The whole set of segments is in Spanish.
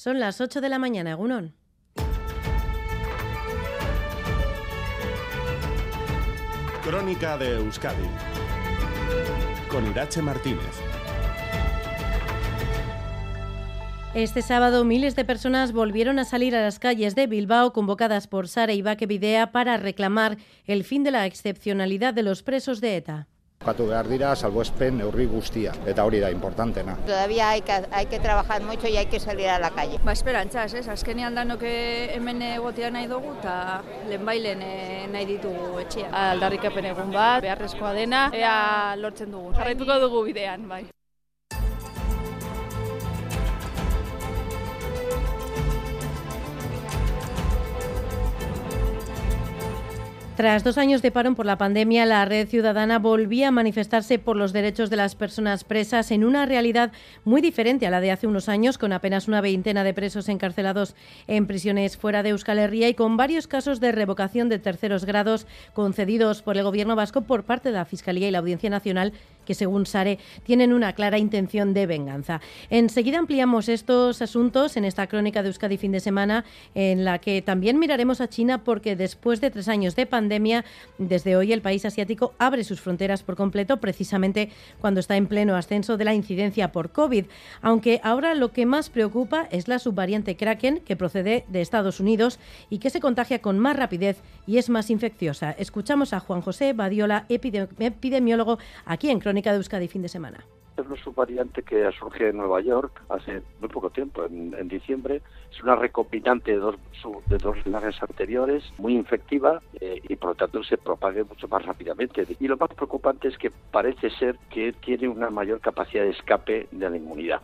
Son las 8 de la mañana, Gunón. Crónica de Euskadi con Irache Martínez. Este sábado miles de personas volvieron a salir a las calles de Bilbao convocadas por Sara Ibaque Videa para reclamar el fin de la excepcionalidad de los presos de ETA. Bukatu behar dira salbuespen neurri guztia, eta hori da importantena. Todavía hay que, hay que trabajar mucho y hay que salir a la calle. Ba, esperantzaz, ez? Azkenean danok hemen egotea nahi dugu eta lehenbailen eh, nahi ditugu etxea. Aldarrikapen egun bat, beharrezkoa dena, ea lortzen dugu. Jarraituko dugu bidean, bai. Tras dos años de paro por la pandemia, la Red Ciudadana volvía a manifestarse por los derechos de las personas presas en una realidad muy diferente a la de hace unos años, con apenas una veintena de presos encarcelados en prisiones fuera de Euskal Herria y con varios casos de revocación de terceros grados concedidos por el Gobierno vasco por parte de la Fiscalía y la Audiencia Nacional, que según Sare tienen una clara intención de venganza. Enseguida ampliamos estos asuntos en esta crónica de Euskadi fin de semana, en la que también miraremos a China porque después de tres años de pandemia, desde hoy el país asiático abre sus fronteras por completo, precisamente cuando está en pleno ascenso de la incidencia por COVID. Aunque ahora lo que más preocupa es la subvariante Kraken, que procede de Estados Unidos y que se contagia con más rapidez y es más infecciosa. Escuchamos a Juan José Badiola, epidemiólogo, aquí en Crónica de Euskadi fin de semana es una subvariante que surgido en Nueva York hace muy poco tiempo, en, en diciembre. Es una recombinante de dos, de dos linajes anteriores, muy infectiva eh, y por lo tanto se propague mucho más rápidamente. Y lo más preocupante es que parece ser que tiene una mayor capacidad de escape de la inmunidad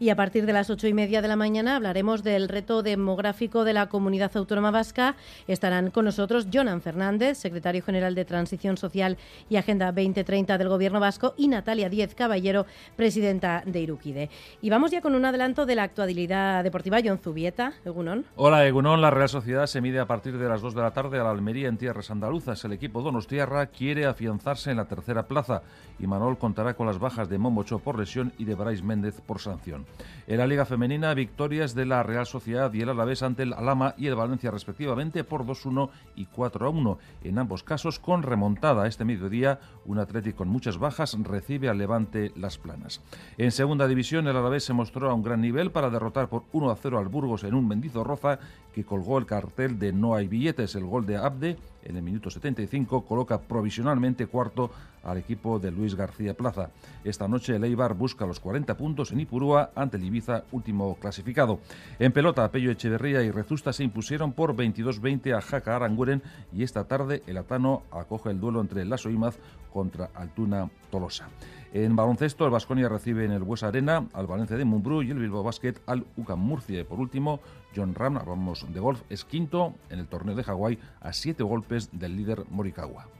y a partir de las ocho y media de la mañana hablaremos del reto demográfico de la comunidad autónoma vasca. Estarán con nosotros Jonan Fernández, secretario general de Transición Social y Agenda 2030 del Gobierno vasco, y Natalia Díez Caballero, presidenta de Iruquide. Y vamos ya con un adelanto de la actualidad deportiva. John Zubieta, Egunon. Hola, Egunon. La Real Sociedad se mide a partir de las dos de la tarde a la Almería en tierras andaluzas. El equipo Donostiarra quiere afianzarse en la tercera plaza y Manol contará con las bajas de Momocho por lesión y de Brais Méndez por sanción. En la Liga Femenina, victorias de la Real Sociedad y el Alavés ante el Alama y el Valencia respectivamente por 2-1 y 4-1. En ambos casos con remontada este mediodía, un Atlético con muchas bajas recibe al Levante Las Planas. En segunda división, el Alavés se mostró a un gran nivel para derrotar por 1-0 al Burgos en un Mendizorroza que colgó el cartel de no hay billetes. El gol de Abde en el minuto 75 coloca provisionalmente cuarto al equipo de Luis García Plaza. Esta noche el Eibar busca los 40 puntos en Ipurúa ante el Ibiza, último clasificado. En pelota, Pello Echeverría y Rezusta se impusieron por 22-20 a Jaca Aranguren y esta tarde el Atano acoge el duelo entre Lasso Imaz contra Altuna Tolosa. En baloncesto, el Vasconia recibe en el Buesa Arena al Valencia de Mumbrú y el Bilbao Basket al UCAM Murcia. Y por último, John Ram, vamos de golf, es quinto en el torneo de Hawái a siete golpes del líder Morikawa.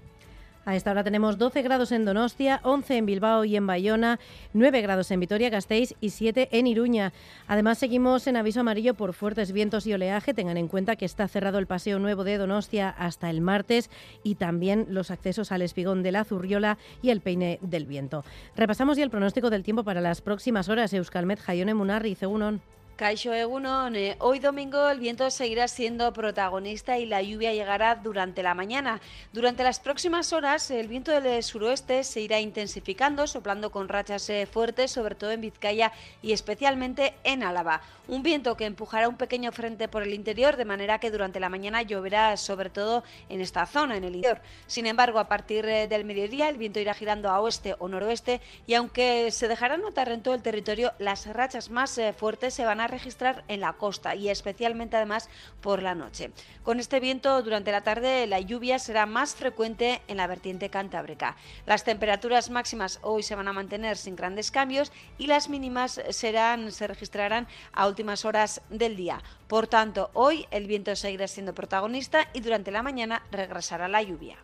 A esta hora tenemos 12 grados en Donostia, 11 en Bilbao y en Bayona, 9 grados en Vitoria-Gasteiz y 7 en Iruña. Además, seguimos en aviso amarillo por fuertes vientos y oleaje. Tengan en cuenta que está cerrado el paseo nuevo de Donostia hasta el martes y también los accesos al espigón de la Zurriola y el peine del viento. Repasamos ya el pronóstico del tiempo para las próximas horas. Euskalmet, Jaione Munarri, Cegunon. Caixo Egunon, eh, hoy domingo el viento seguirá siendo protagonista y la lluvia llegará durante la mañana. Durante las próximas horas el viento del suroeste se irá intensificando, soplando con rachas eh, fuertes, sobre todo en Vizcaya y especialmente en Álava. Un viento que empujará un pequeño frente por el interior, de manera que durante la mañana lloverá sobre todo en esta zona, en el interior. Sin embargo, a partir eh, del mediodía el viento irá girando a oeste o noroeste y aunque se dejará notar en todo el territorio, las rachas más fuertes se van registrar en la costa y especialmente además por la noche. Con este viento durante la tarde la lluvia será más frecuente en la vertiente cantábrica. Las temperaturas máximas hoy se van a mantener sin grandes cambios y las mínimas serán se registrarán a últimas horas del día. Por tanto, hoy el viento seguirá siendo protagonista y durante la mañana regresará la lluvia.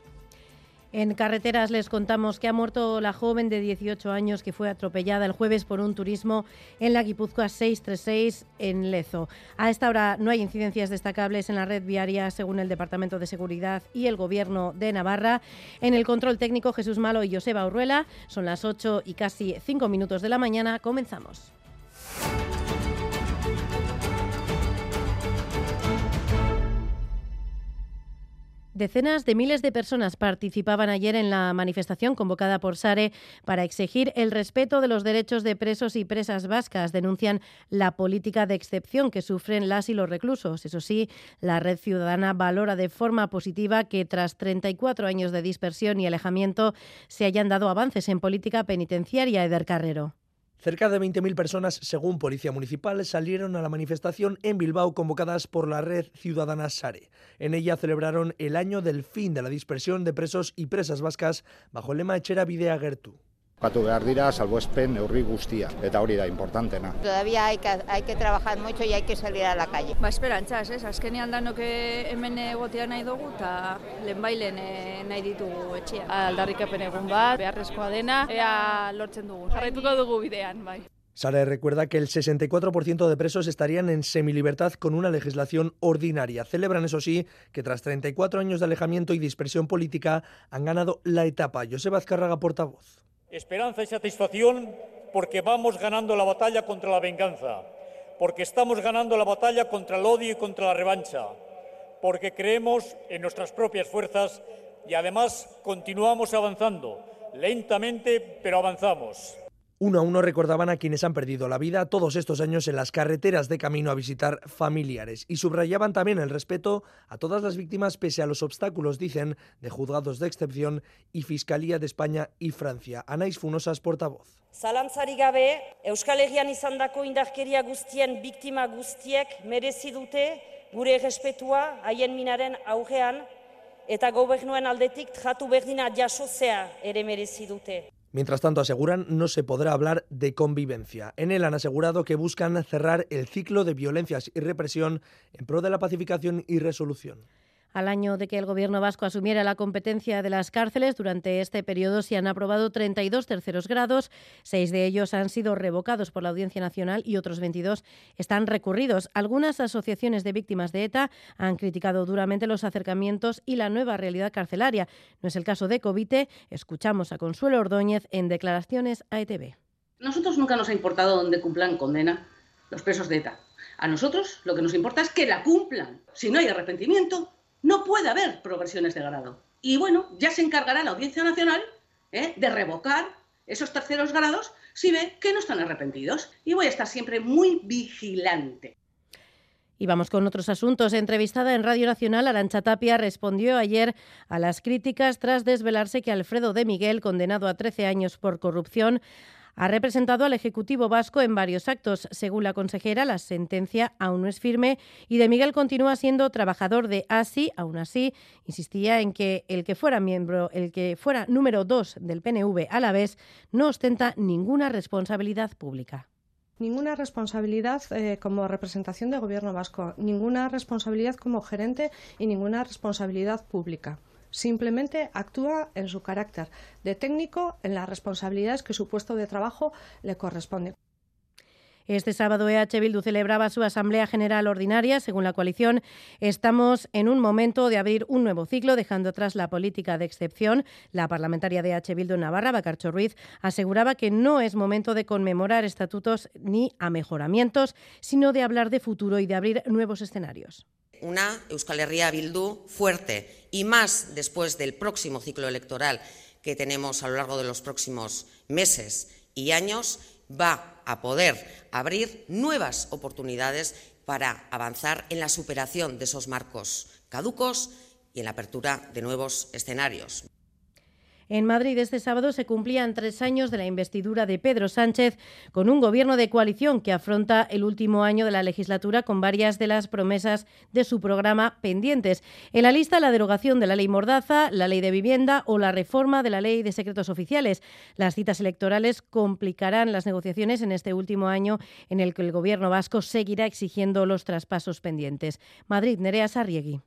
En carreteras les contamos que ha muerto la joven de 18 años que fue atropellada el jueves por un turismo en la Guipúzcoa 636 en Lezo. A esta hora no hay incidencias destacables en la red viaria según el Departamento de Seguridad y el Gobierno de Navarra. En el control técnico Jesús Malo y Joseba Urruela son las 8 y casi 5 minutos de la mañana. Comenzamos. Decenas de miles de personas participaban ayer en la manifestación convocada por Sare para exigir el respeto de los derechos de presos y presas vascas. Denuncian la política de excepción que sufren las y los reclusos. Eso sí, la red ciudadana valora de forma positiva que tras 34 años de dispersión y alejamiento se hayan dado avances en política penitenciaria. Eder Carrero. Cerca de 20.000 personas, según Policía Municipal, salieron a la manifestación en Bilbao convocadas por la red ciudadana SARE. En ella celebraron el año del fin de la dispersión de presos y presas vascas bajo el lema Echera Bidea Gertu. Batu behar dira salbuespen neurri guztia, eta hori da importantena. Todavía hay que, hay que trabajar mucho y hay que salir a la calle. Ba, esperantzaz, ez? Azkenean danok hemen egotea nahi dugu eta lehenbailen eh, nahi ditugu etxea. Aldarrikapen egun bat, beharrezkoa dena, ea lortzen dugu. Jarraituko dugu bidean, bai. Sare recuerda que el 64% de presos estarían en semilibertad con una legislación ordinaria. Celebran, eso sí, que tras 34 años de alejamiento y dispersión política han ganado la etapa. Joseba Azcárraga, portavoz. Esperanza y satisfacción porque vamos ganando la batalla contra la venganza, porque estamos ganando la batalla contra el odio y contra la revancha, porque creemos en nuestras propias fuerzas y además continuamos avanzando, lentamente, pero avanzamos. Uno a uno recordaban a quienes han perdido la vida todos estos años en las carreteras de camino a visitar familiares y subrayaban también el respeto a todas las víctimas pese a los obstáculos, dicen, de juzgados de excepción y Fiscalía de España y Francia. Anais Funosas, portavoz. Zalantzari gabe, Euskal Herrian izandako indarkeria guztien biktima guztiek merezi dute gure respetua haien minaren aurrean eta gobernuen aldetik tratu berdina jasozea ere merezi dute. Mientras tanto, aseguran, no se podrá hablar de convivencia. En él han asegurado que buscan cerrar el ciclo de violencias y represión en pro de la pacificación y resolución. Al año de que el Gobierno vasco asumiera la competencia de las cárceles, durante este periodo se han aprobado 32 terceros grados, seis de ellos han sido revocados por la Audiencia Nacional y otros 22 están recurridos. Algunas asociaciones de víctimas de ETA han criticado duramente los acercamientos y la nueva realidad carcelaria. No es el caso de Covite. Escuchamos a Consuelo Ordóñez en declaraciones a ETV. Nosotros nunca nos ha importado dónde cumplan condena los presos de ETA. A nosotros lo que nos importa es que la cumplan. Si no hay arrepentimiento, no puede haber progresiones de grado. Y bueno, ya se encargará la Audiencia Nacional ¿eh? de revocar esos terceros grados si ve que no están arrepentidos. Y voy a estar siempre muy vigilante. Y vamos con otros asuntos. Entrevistada en Radio Nacional, Arancha Tapia respondió ayer a las críticas tras desvelarse que Alfredo de Miguel, condenado a 13 años por corrupción, ha representado al Ejecutivo vasco en varios actos. Según la consejera, la sentencia aún no es firme y de Miguel continúa siendo trabajador de ASI. Aún así, insistía en que el que fuera miembro, el que fuera número dos del PNV a la vez, no ostenta ninguna responsabilidad pública. Ninguna responsabilidad eh, como representación del Gobierno vasco, ninguna responsabilidad como gerente y ninguna responsabilidad pública simplemente actúa en su carácter de técnico en las responsabilidades que su puesto de trabajo le corresponde. Este sábado EH Bildu celebraba su Asamblea General Ordinaria. Según la coalición, estamos en un momento de abrir un nuevo ciclo, dejando atrás la política de excepción. La parlamentaria de EH Bildu Navarra, Bacarcho Ruiz, aseguraba que no es momento de conmemorar estatutos ni amejoramientos, sino de hablar de futuro y de abrir nuevos escenarios una Euskal Herria Bildu fuerte y más después del próximo ciclo electoral que tenemos a lo largo de los próximos meses y años, va a poder abrir nuevas oportunidades para avanzar en la superación de esos marcos caducos y en la apertura de nuevos escenarios. En Madrid este sábado se cumplían tres años de la investidura de Pedro Sánchez con un gobierno de coalición que afronta el último año de la legislatura con varias de las promesas de su programa pendientes. En la lista la derogación de la ley Mordaza, la ley de vivienda o la reforma de la ley de secretos oficiales. Las citas electorales complicarán las negociaciones en este último año en el que el gobierno vasco seguirá exigiendo los traspasos pendientes. Madrid, Nerea Sarriegui.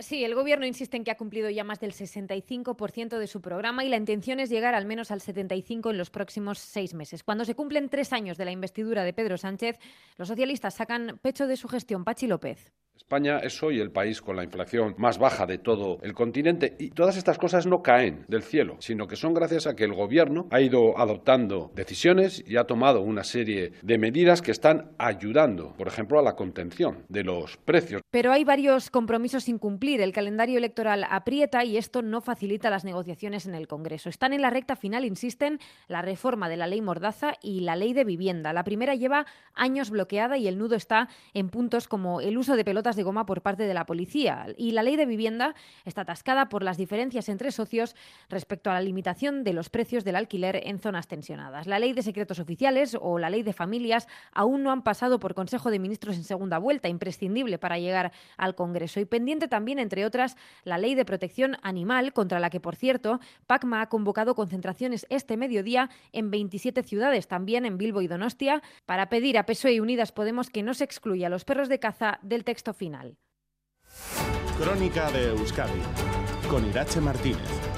Sí, el Gobierno insiste en que ha cumplido ya más del 65% de su programa y la intención es llegar al menos al 75% en los próximos seis meses. Cuando se cumplen tres años de la investidura de Pedro Sánchez, los socialistas sacan pecho de su gestión. Pachi López. España es hoy el país con la inflación más baja de todo el continente y todas estas cosas no caen del cielo, sino que son gracias a que el gobierno ha ido adoptando decisiones y ha tomado una serie de medidas que están ayudando, por ejemplo, a la contención de los precios. Pero hay varios compromisos sin cumplir. El calendario electoral aprieta y esto no facilita las negociaciones en el Congreso. Están en la recta final, insisten, la reforma de la ley Mordaza y la ley de vivienda. La primera lleva años bloqueada y el nudo está en puntos como el uso de pelotas de goma por parte de la policía. Y la ley de vivienda está atascada por las diferencias entre socios respecto a la limitación de los precios del alquiler en zonas tensionadas. La ley de secretos oficiales o la ley de familias aún no han pasado por Consejo de Ministros en segunda vuelta, imprescindible para llegar al Congreso. Y pendiente también, entre otras, la ley de protección animal, contra la que, por cierto, PACMA ha convocado concentraciones este mediodía en 27 ciudades, también en Bilbo y Donostia, para pedir a PSOE y Unidas Podemos que no se excluya a los perros de caza del texto final. Crónica de Euskadi con Irache Martínez.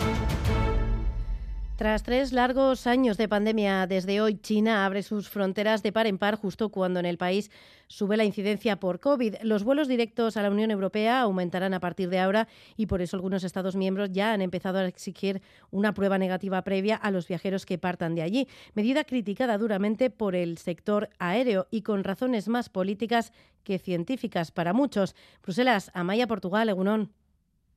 Tras tres largos años de pandemia, desde hoy China abre sus fronteras de par en par justo cuando en el país sube la incidencia por COVID. Los vuelos directos a la Unión Europea aumentarán a partir de ahora y por eso algunos Estados miembros ya han empezado a exigir una prueba negativa previa a los viajeros que partan de allí. Medida criticada duramente por el sector aéreo y con razones más políticas que científicas para muchos. Bruselas, Amaya, Portugal, Egunón.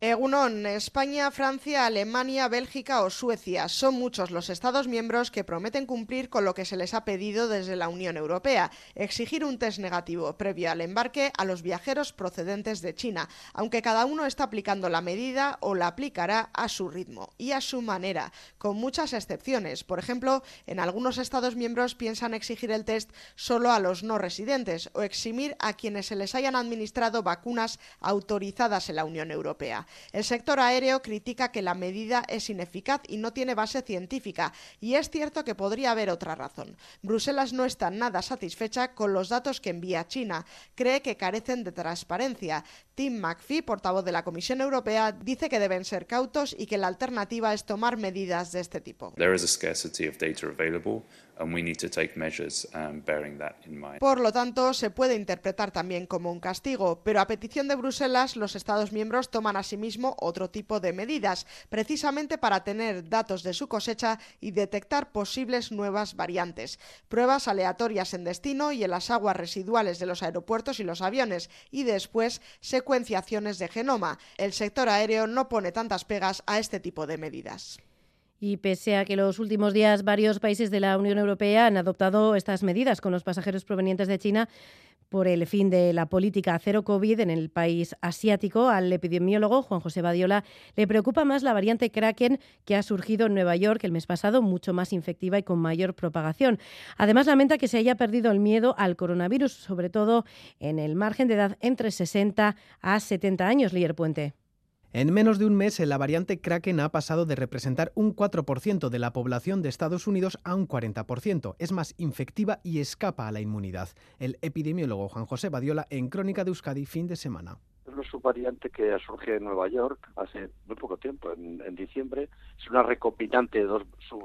Egunon, España, Francia, Alemania, Bélgica o Suecia son muchos los Estados miembros que prometen cumplir con lo que se les ha pedido desde la Unión Europea, exigir un test negativo previo al embarque a los viajeros procedentes de China, aunque cada uno está aplicando la medida o la aplicará a su ritmo y a su manera, con muchas excepciones. Por ejemplo, en algunos Estados miembros piensan exigir el test solo a los no residentes o eximir a quienes se les hayan administrado vacunas autorizadas en la Unión Europea. El sector aéreo critica que la medida es ineficaz y no tiene base científica, y es cierto que podría haber otra razón. Bruselas no está nada satisfecha con los datos que envía China. Cree que carecen de transparencia. Tim McPhee, portavoz de la Comisión Europea, dice que deben ser cautos y que la alternativa es tomar medidas de este tipo. Por lo tanto, se puede interpretar también como un castigo, pero a petición de Bruselas, los Estados miembros toman asimismo otro tipo de medidas, precisamente para tener datos de su cosecha y detectar posibles nuevas variantes. Pruebas aleatorias en destino y en las aguas residuales de los aeropuertos y los aviones, y después secuenciaciones de genoma. El sector aéreo no pone tantas pegas a este tipo de medidas. Y pese a que los últimos días varios países de la Unión Europea han adoptado estas medidas con los pasajeros provenientes de China por el fin de la política cero COVID en el país asiático, al epidemiólogo Juan José Badiola le preocupa más la variante Kraken que ha surgido en Nueva York el mes pasado, mucho más infectiva y con mayor propagación. Además, lamenta que se haya perdido el miedo al coronavirus, sobre todo en el margen de edad entre 60 a 70 años, Lier Puente. En menos de un mes, la variante Kraken ha pasado de representar un 4% de la población de Estados Unidos a un 40%. Es más infectiva y escapa a la inmunidad. El epidemiólogo Juan José Badiola en Crónica de Euskadi, fin de semana es una subvariante que surge en Nueva York hace muy poco tiempo, en, diciembre. Es una recopilante de dos,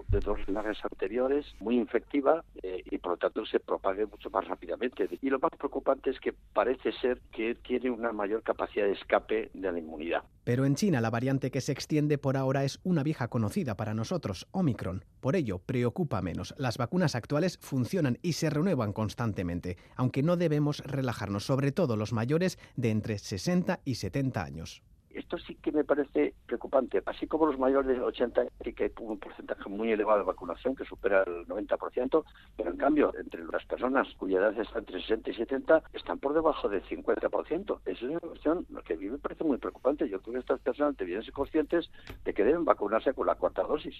de dos anteriores, muy infectiva eh, y por lo tanto se propague mucho más rápidamente. Y lo más preocupante es que parece ser que tiene una mayor capacidad de escape de la inmunidad. Pero en China la variante que se extiende por ahora es una vieja conocida para nosotros, Omicron. Por ello, preocupa menos. Las vacunas actuales funcionan y se renuevan constantemente, aunque no debemos relajarnos, sobre todo los mayores de entre 60 y 70 años. Esto sí que me parece preocupante. Así como los mayores de 80 sí que hay un porcentaje muy elevado de vacunación que supera el 90%, pero en cambio entre las personas cuya edad está entre 60 y 70 están por debajo del 50%. Esa es una cuestión que a mí me parece muy preocupante. Yo creo que estas personas deberían ser conscientes de que deben vacunarse con la cuarta dosis.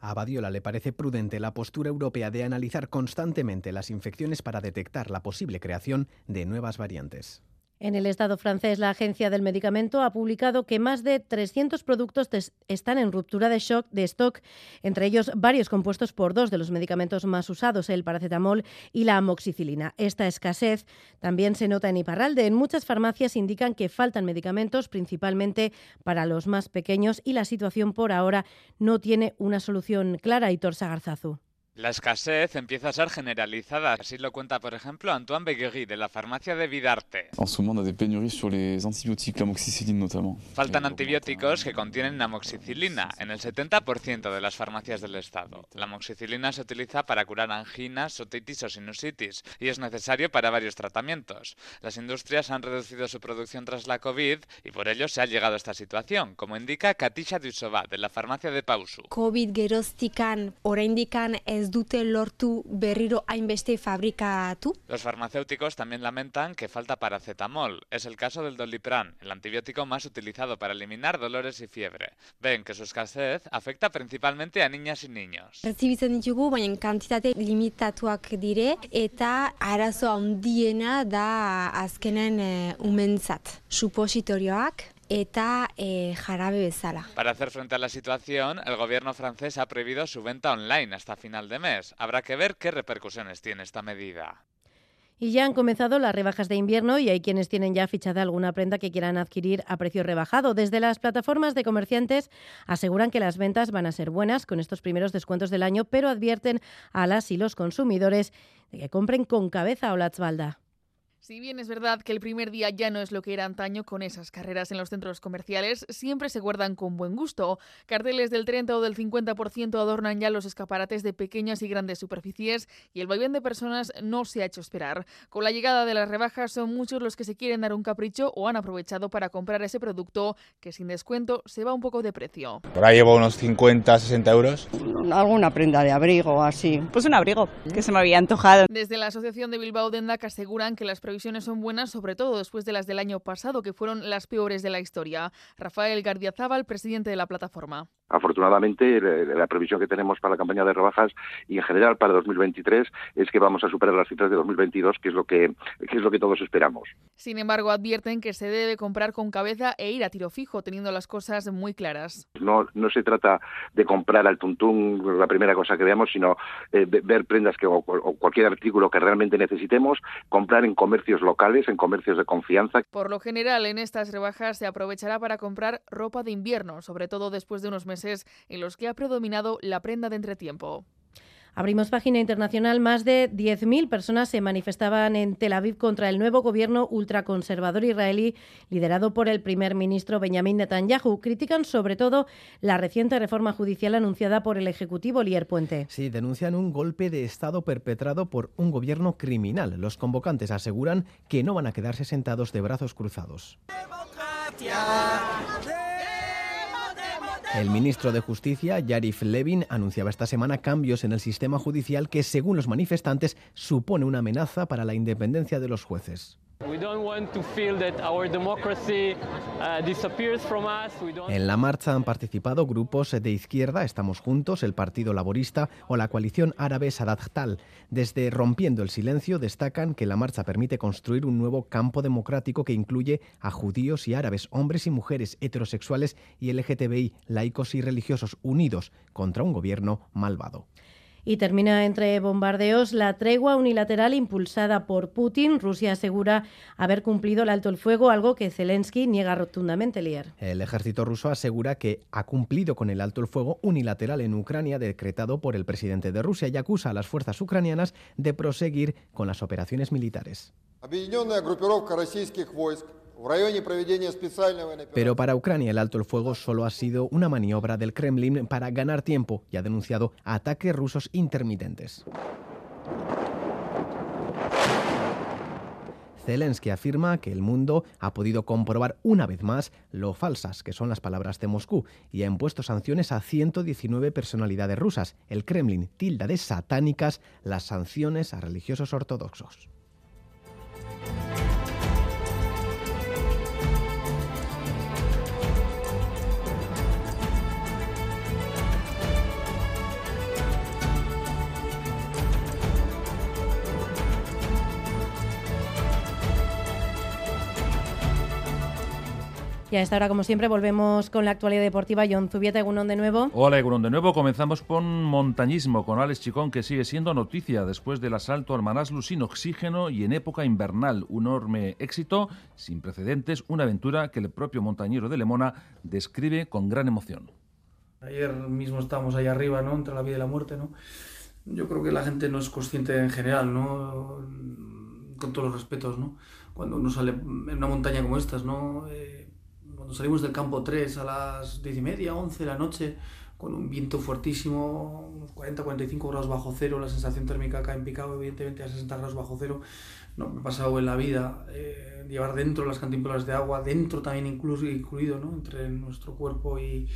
A Badiola le parece prudente la postura europea de analizar constantemente las infecciones para detectar la posible creación de nuevas variantes. En el Estado francés, la Agencia del Medicamento ha publicado que más de 300 productos están en ruptura de shock de stock, entre ellos varios compuestos por dos de los medicamentos más usados, el paracetamol y la amoxicilina. Esta escasez también se nota en Iparralde. En muchas farmacias indican que faltan medicamentos, principalmente para los más pequeños, y la situación por ahora no tiene una solución clara. y Torsa Garzazu. La escasez empieza a ser generalizada, así lo cuenta por ejemplo Antoine Beguery de la farmacia de Vidarte. En ce moment, on a des pénuries sur les antibiotiques, l'amoxicilline notamment. Faltan antibióticos que contienen amoxicilina en el 70% de las farmacias del estado. La amoxicilina se utiliza para curar anginas, otitis o sinusitis y es necesario para varios tratamientos. Las industrias han reducido su producción tras la COVID y por ello se ha llegado a esta situación, como indica Katisha Dusova de la farmacia de Pausu. COVID geroztikan, oraindikan ez dute lortu berriro hainbeste fabrikatu? Los farmacéuticos también lamentan que falta paracetamol. Es el caso del Dolipran, el antibiótico más utilizado para eliminar dolores y fiebre. Ven que su escasez afecta principalmente a niñas y niños. Pertzibitzen ditugu, baina kantitate limitatuak dire eta arazo handiena da azkenen e, umentzat. Supositorioak eta e, jarabe bezala. Para hacer frente a la situación, el gobierno francés ha prohibido su venta online hasta final de mes. Habrá que ver qué repercusiones tiene esta medida. Y ya han comenzado las rebajas de invierno y hay quienes tienen ya fichada alguna prenda que quieran adquirir a precio rebajado. Desde las plataformas de comerciantes aseguran que las ventas van a ser buenas con estos primeros descuentos del año, pero advierten a las y los consumidores de que compren con cabeza o la tzbalda. Si bien es verdad que el primer día ya no es lo que era antaño con esas carreras en los centros comerciales, siempre se guardan con buen gusto. Carteles del 30 o del 50% adornan ya los escaparates de pequeñas y grandes superficies y el vaivén de personas no se ha hecho esperar. Con la llegada de las rebajas son muchos los que se quieren dar un capricho o han aprovechado para comprar ese producto que sin descuento se va un poco de precio. Por ahí llevo unos 50, 60 euros. Alguna prenda de abrigo o así. Pues un abrigo que se me había antojado. Desde la Asociación de Bilbao Dendac aseguran que las previsiones son buenas, sobre todo después de las del año pasado, que fueron las peores de la historia. Rafael Gardiazabal, presidente de la plataforma. Afortunadamente, la previsión que tenemos para la campaña de rebajas y en general para 2023 es que vamos a superar las cifras de 2022, que es lo que, que es lo que todos esperamos. Sin embargo, advierten que se debe comprar con cabeza e ir a tiro fijo, teniendo las cosas muy claras. No, no se trata de comprar al tuntún la primera cosa que veamos, sino eh, ver prendas que, o, o cualquier artículo que realmente necesitemos, comprar en comercios locales, en comercios de confianza. Por lo general, en estas rebajas se aprovechará para comprar ropa de invierno, sobre todo después de unos meses en los que ha predominado la prenda de entretiempo. Abrimos página internacional. Más de 10.000 personas se manifestaban en Tel Aviv contra el nuevo gobierno ultraconservador israelí liderado por el primer ministro Benjamin Netanyahu. Critican sobre todo la reciente reforma judicial anunciada por el Ejecutivo Lier Puente. Sí, denuncian un golpe de Estado perpetrado por un gobierno criminal. Los convocantes aseguran que no van a quedarse sentados de brazos cruzados. El ministro de Justicia, Yarif Levin, anunciaba esta semana cambios en el sistema judicial que, según los manifestantes, supone una amenaza para la independencia de los jueces. En la marcha han participado grupos de izquierda, Estamos Juntos, el Partido Laborista o la coalición árabe Sadat Tal. Desde Rompiendo el Silencio destacan que la marcha permite construir un nuevo campo democrático que incluye a judíos y árabes, hombres y mujeres, heterosexuales y LGTBI, laicos y religiosos unidos contra un gobierno malvado. Y termina entre bombardeos la tregua unilateral impulsada por Putin. Rusia asegura haber cumplido el alto el fuego, algo que Zelensky niega rotundamente, Lier. El ejército ruso asegura que ha cumplido con el alto el fuego unilateral en Ucrania decretado por el presidente de Rusia y acusa a las fuerzas ucranianas de proseguir con las operaciones militares. Pero para Ucrania el alto el fuego solo ha sido una maniobra del Kremlin para ganar tiempo y ha denunciado ataques rusos intermitentes. Zelensky afirma que el mundo ha podido comprobar una vez más lo falsas que son las palabras de Moscú y ha impuesto sanciones a 119 personalidades rusas. El Kremlin tilda de satánicas las sanciones a religiosos ortodoxos. Y a esta hora, como siempre, volvemos con la actualidad deportiva. John Zubieta, Egunon de nuevo. Hola, Egunon de nuevo. Comenzamos con montañismo, con Alex Chicón, que sigue siendo noticia después del asalto al Manaslu sin oxígeno y en época invernal. Un enorme éxito, sin precedentes, una aventura que el propio montañero de Lemona describe con gran emoción. Ayer mismo estábamos ahí arriba, ¿no? Entre la vida y la muerte, ¿no? yo creo que la gente no es consciente en general, ¿no? Con todos los respetos, ¿no? Cuando uno sale en una montaña como estas, ¿no? Eh, cuando salimos del campo 3 a las 10 y media, 11 de la noche, con un viento fuertísimo, unos 40-45 grados bajo cero, la sensación térmica acá en Picado, evidentemente a 60 grados bajo cero, no me ha pasado en la vida. Eh, llevar dentro las cantimploras de agua, dentro también incluso, incluido, ¿no? Entre nuestro cuerpo y,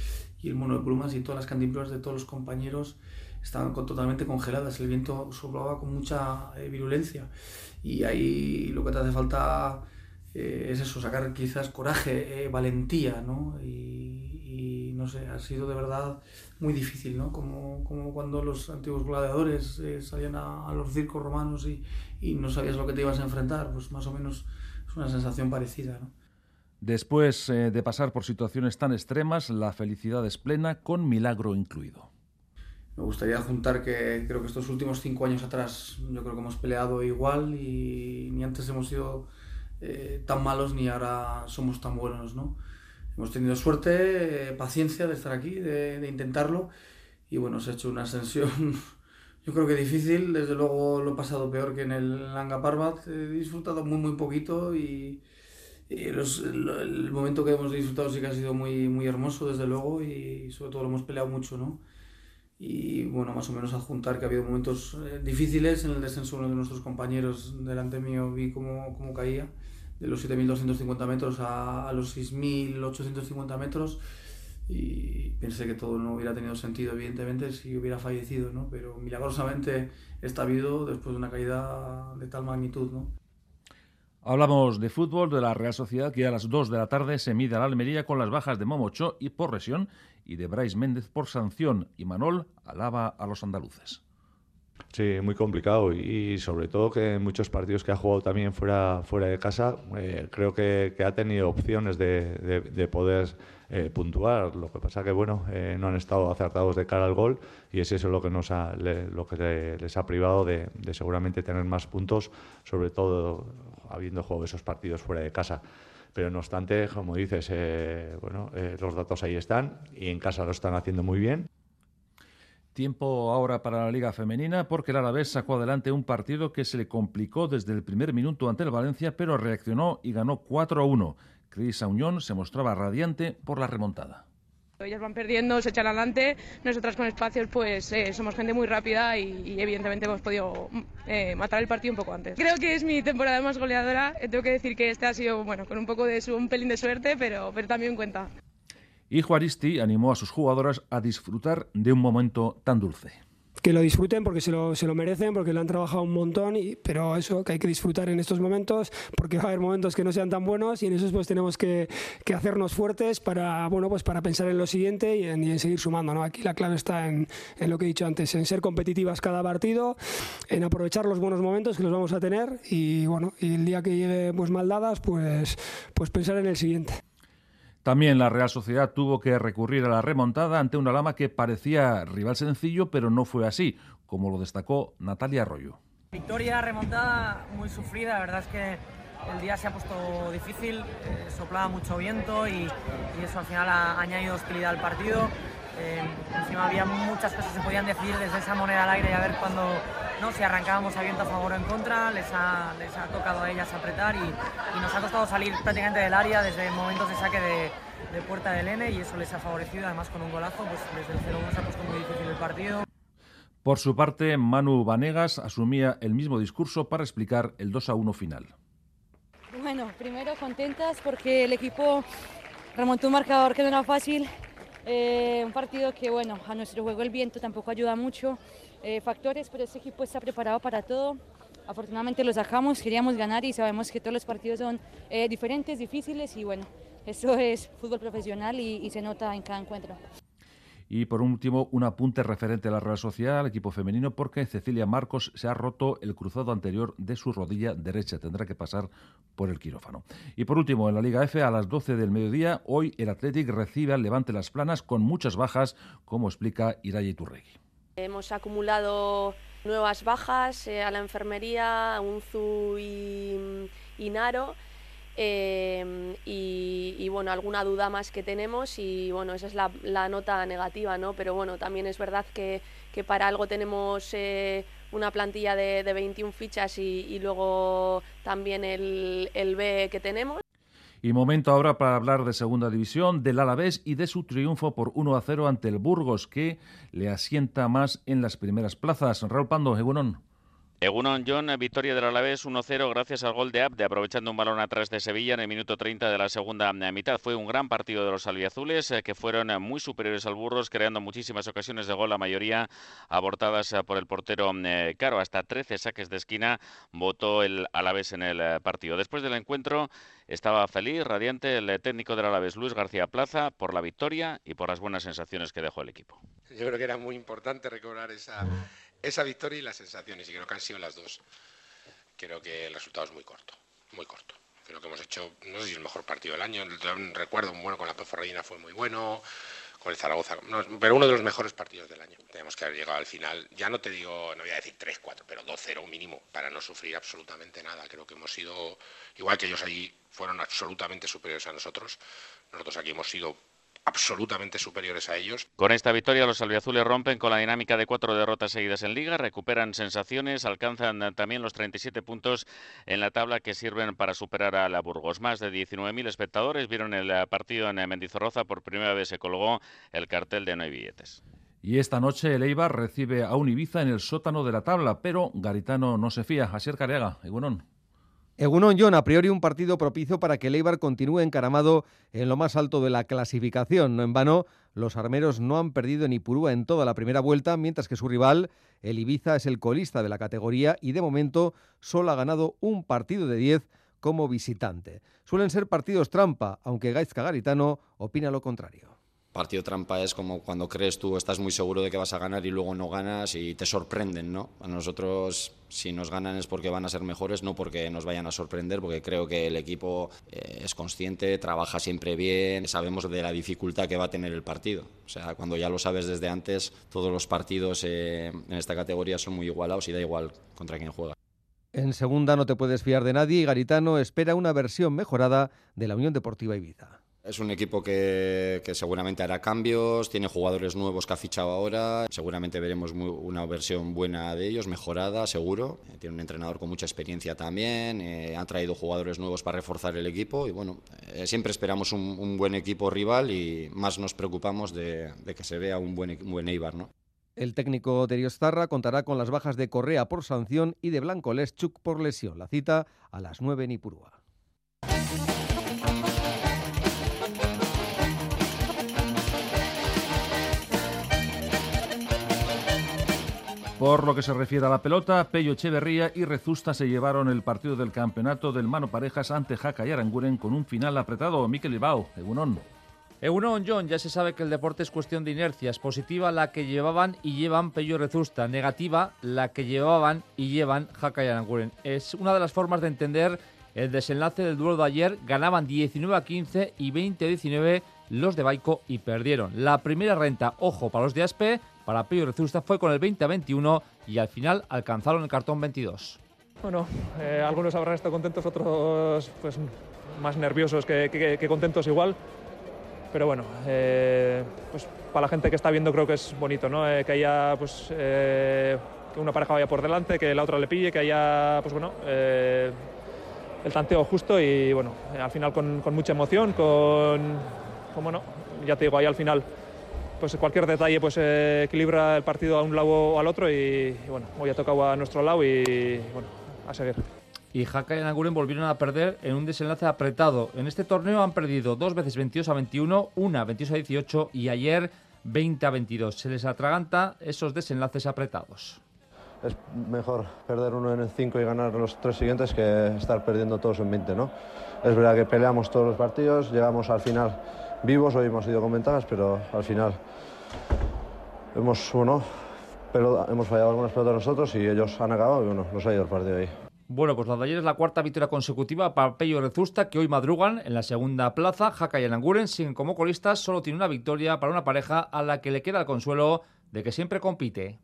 y el mono de plumas y todas las cantimploras de todos los compañeros estaban totalmente congeladas, el viento soplaba con mucha eh, virulencia y ahí lo que te hace falta eh, es eso, sacar quizás coraje, eh, valentía, ¿no? Y, no sé, ha sido de verdad muy difícil, ¿no? Como, como cuando los antiguos gladiadores salían a, los circos romanos y, y no sabías lo que te ibas a enfrentar, pues más o menos es una sensación parecida, ¿no? Después de pasar por situaciones tan extremas, la felicidad es plena, con milagro incluido me gustaría juntar que creo que estos últimos cinco años atrás yo creo que hemos peleado igual y ni antes hemos sido eh, tan malos ni ahora somos tan buenos, ¿no? Hemos tenido suerte, eh, paciencia de estar aquí, de, intentarlo y bueno, se ha hecho una ascensión yo creo que difícil, desde luego lo he pasado peor que en el Langa Parbat, he disfrutado muy muy poquito y, el, momento que hemos disfrutado sí que ha sido muy, muy hermoso desde luego y sobre todo lo hemos peleado mucho, ¿no? y bueno, más o menos adjuntar que ha habido momentos eh, difíciles en el descenso uno de nuestros compañeros delante mío vi cómo, cómo caía de los 7.250 metros a, a los 6.850 metros y pensé que todo no hubiera tenido sentido evidentemente si hubiera fallecido, ¿no? pero milagrosamente está habido después de una caída de tal magnitud. ¿no? Hablamos de fútbol, de la Real Sociedad, que a las 2 de la tarde se mide a la Almería con las bajas de Momocho y por lesión y de Brais Méndez por sanción. Y Manol alaba a los andaluces. Sí, muy complicado y, sobre todo que en muchos partidos que ha jugado también fuera, fuera de casa, eh, creo que, ha tenido opciones de, poder eh, puntuar. Lo que pasa que bueno, eh, no han estado acertados de cara al gol y es eso lo que, nos ha, lo que les ha privado de, seguramente tener más puntos, sobre todo habiendo jugado esos partidos fuera de casa. Pero no obstante, como dices, eh, bueno, eh, los datos ahí están y en casa lo están haciendo muy bien. Tiempo ahora para la Liga Femenina porque el Alavés sacó adelante un partido que se le complicó desde el primer minuto ante el Valencia, pero reaccionó y ganó 4 a 1. Cris Auñón se mostraba radiante por la remontada. Ellas van perdiendo, se echan adelante, nosotras con espacios pues eh, somos gente muy rápida y, evidentemente hemos podido eh, matar el partido un poco antes. Creo que es mi temporada más goleadora, eh, tengo que decir que este ha sido bueno con un poco de su, un pelín de suerte, pero, pero también cuenta. Y Juaristi animó a sus jugadoras a disfrutar de un momento tan dulce que lo disfruten porque se lo, se lo merecen, porque lo han trabajado un montón, y, pero eso, que hay que disfrutar en estos momentos, porque va a haber momentos que no sean tan buenos y en esos pues tenemos que, que hacernos fuertes para, bueno, pues para pensar en lo siguiente y en, seguir sumando. ¿no? Aquí la clave está en, en, lo que he dicho antes, en ser competitivas cada partido, en aprovechar los buenos momentos que los vamos a tener y, bueno, y el día que llegue pues pues, pues pensar en el siguiente. También la Real Sociedad tuvo que recurrir a la remontada ante una lama que parecía rival sencillo, pero no fue así, como lo destacó Natalia Arroyo. Victoria remontada muy sufrida, la verdad es que el día se ha puesto difícil, eh, soplaba mucho viento y, eso al final ha añadido hostilidad al partido. Eh, encima había muchas cosas que se podían decidir desde esa moneda al aire y a ver cuándo ¿no? si arrancábamos a viento a favor o en contra, les ha, les ha tocado a ellas apretar y, y, nos ha costado salir prácticamente del área desde momentos de saque de, de puerta del N y eso les ha favorecido, además con un golazo, pues desde el 0-1 se ha puesto muy difícil el partido. Por su parte, Manu Vanegas asumía el mismo discurso para explicar el 2-1 final. Bueno, primero contentas porque el equipo remontó un marcador que no era fácil, eh, un partido que, bueno, a nuestro juego el viento tampoco ayuda mucho, eh, factores, pero este equipo está preparado para todo. Afortunadamente lo sacamos, queríamos ganar y sabemos que todos los partidos son eh, diferentes, difíciles y bueno, eso es fútbol profesional y, y se nota en cada encuentro. Y por último, un apunte referente a la Real Sociedad, al equipo femenino, porque Cecilia Marcos se ha roto el cruzado anterior de su rodilla derecha. Tendrá que pasar por el quirófano. Y por último, en la Liga F, a las 12 del mediodía, hoy el Athletic recibe al Levante Las Planas con muchas bajas, como explica Iraya Iturregui. Hemos acumulado nuevas bajas eh, a la enfermería, Unzu y, y Naro eh, y, bueno, alguna duda más que tenemos y bueno, esa es la, nota negativa, ¿no? Pero bueno, también es verdad que, para algo tenemos eh, una plantilla de, 21 fichas y, luego también el, el B que tenemos. Y momento ahora para hablar de Segunda División, del Alavés y de su triunfo por 1 a 0 ante el Burgos, que le asienta más en las primeras plazas. Raúl Pando, Egunon. Egunon John, victoria del Alavés 1-0 gracias al gol de Abde, aprovechando un balón atrás de Sevilla en el minuto 30 de la segunda mitad. Fue un gran partido de los albiazules, eh, que fueron muy superiores al Burgos, creando muchísimas ocasiones de gol, la mayoría abortadas eh, por el portero eh, Caro. Hasta 13 saques de esquina votó el Alavés en el partido. Después del encuentro estaba feliz, radiante, el técnico del Alavés, Luis García Plaza, por la victoria y por las buenas sensaciones que dejó el equipo. Yo creo que era muy importante recobrar esa esa victoria y las sensaciones, y creo que han sido las dos. Creo que el resultado es muy corto, muy corto. Creo que hemos hecho, no sé si el mejor partido del año, recuerdo, bueno, con la Peforreina fue muy bueno, con el Zaragoza, pero uno de los mejores partidos del año. Tenemos que haber llegado al final, ya no te digo, no voy a decir 3-4, pero 2-0 mínimo, para no sufrir absolutamente nada. Creo que hemos sido, igual que ellos allí fueron absolutamente superiores a nosotros, nosotros aquí hemos sido absolutamente superiores a ellos. Con esta victoria los albiazules rompen con la dinámica de cuatro derrotas seguidas en liga, recuperan sensaciones, alcanzan también los 37 puntos en la tabla que sirven para superar a la Burgos. Más de 19.000 espectadores vieron el partido en Mendizorroza, por primera vez se colgó el cartel de no hay billetes. Y esta noche el Eibar recibe a un Ibiza en el sótano de la tabla, pero Garitano no se fía. Asier Careaga, Egunon. Egunon John, a priori un partido propicio para que el Eibar continúe encaramado en lo más alto de la clasificación. No en vano, los armeros no han perdido ni purúa en toda la primera vuelta, mientras que su rival, el Ibiza, es el colista de la categoría y de momento solo ha ganado un partido de 10 como visitante. Suelen ser partidos trampa, aunque Gaizka Garitano opina lo contrario. Partido trampa es como cuando crees tú, estás muy seguro de que vas a ganar y luego no ganas y te sorprenden, ¿no? A nosotros, si nos ganan es porque van a ser mejores, no porque nos vayan a sorprender, porque creo que el equipo eh, es consciente, trabaja siempre bien, sabemos de la dificultad que va a tener el partido. O sea, cuando ya lo sabes desde antes, todos los partidos eh, en esta categoría son muy igualados y da igual contra quién juega. En segunda no te puedes fiar de nadie y Garitano espera una versión mejorada de la Unión Deportiva Ibiza. Es un equipo que, seguramente hará cambios, tiene jugadores nuevos que ha fichado ahora, seguramente veremos una versión buena de ellos, mejorada, seguro. Eh, tiene un entrenador con mucha experiencia también, eh, han traído jugadores nuevos para reforzar el equipo y bueno, eh, siempre esperamos un, buen equipo rival y más nos preocupamos de, que se vea un buen, buen Eibar. ¿no? El técnico de Riostarra contará con las bajas de Correa por sanción y de Blanco Leschuk por lesión. La cita a las 9 en Ipurúa. Por lo que se refiere a la pelota, Pello Echeverría y Rezusta se llevaron el partido del campeonato del mano parejas ante Jaca y Aranguren con un final apretado. Miquel Ibao, Egunon. Egunon, John, ya se sabe que el deporte es cuestión de inercias. Positiva la que llevaban y llevan Pello Rezusta. Negativa la que llevaban y llevan Jaca y Aranguren. Es una de las formas de entender el desenlace del duelo de ayer. Ganaban 19 a 15 y 20 a 19 los de Baico y perdieron. La primera renta, ojo, para los de Aspe, para Pello Rezusta fue con el 20 a 21 y al final alcanzaron el cartón 22. Bueno, eh, algunos habrán estado contentos, otros pues más nerviosos que, contentos igual. Pero bueno, eh, pues para la gente que está viendo creo que es bonito, ¿no? Eh, que haya pues que una pareja vaya por delante, que la otra le pille, que haya pues bueno el tanteo justo y bueno, al final con mucha emoción, con, como no, ya te digo, ahí al final pues cualquier detalle pues eh, equilibra el partido a un lado o al otro y, bueno, hoy ha tocado a nuestro lado y bueno, a seguir. Y Jaca y Anaguren volvieron a perder en un desenlace apretado. En este torneo han perdido dos veces 22 a 21, una 22 a 18 y ayer 20 a 22. Se les atraganta esos desenlaces apretados. Es mejor perder uno en el 5 y ganar los tres siguientes que estar perdiendo todos en 20, ¿no? Es verdad que peleamos todos los partidos, llegamos al final vivos, hoy hemos ido con ventajas, pero al final hemos, bueno, pero hemos fallado algunas pelotas nosotros y ellos han acabado y bueno, nos ha ido el partido ahí. Bueno, pues la de ayer es la cuarta victoria consecutiva para Pello Rezusta, que hoy madrugan en la segunda plaza. Jaca y Ananguren siguen como colistas, solo tiene una victoria para una pareja a la que le queda el consuelo de que siempre compite.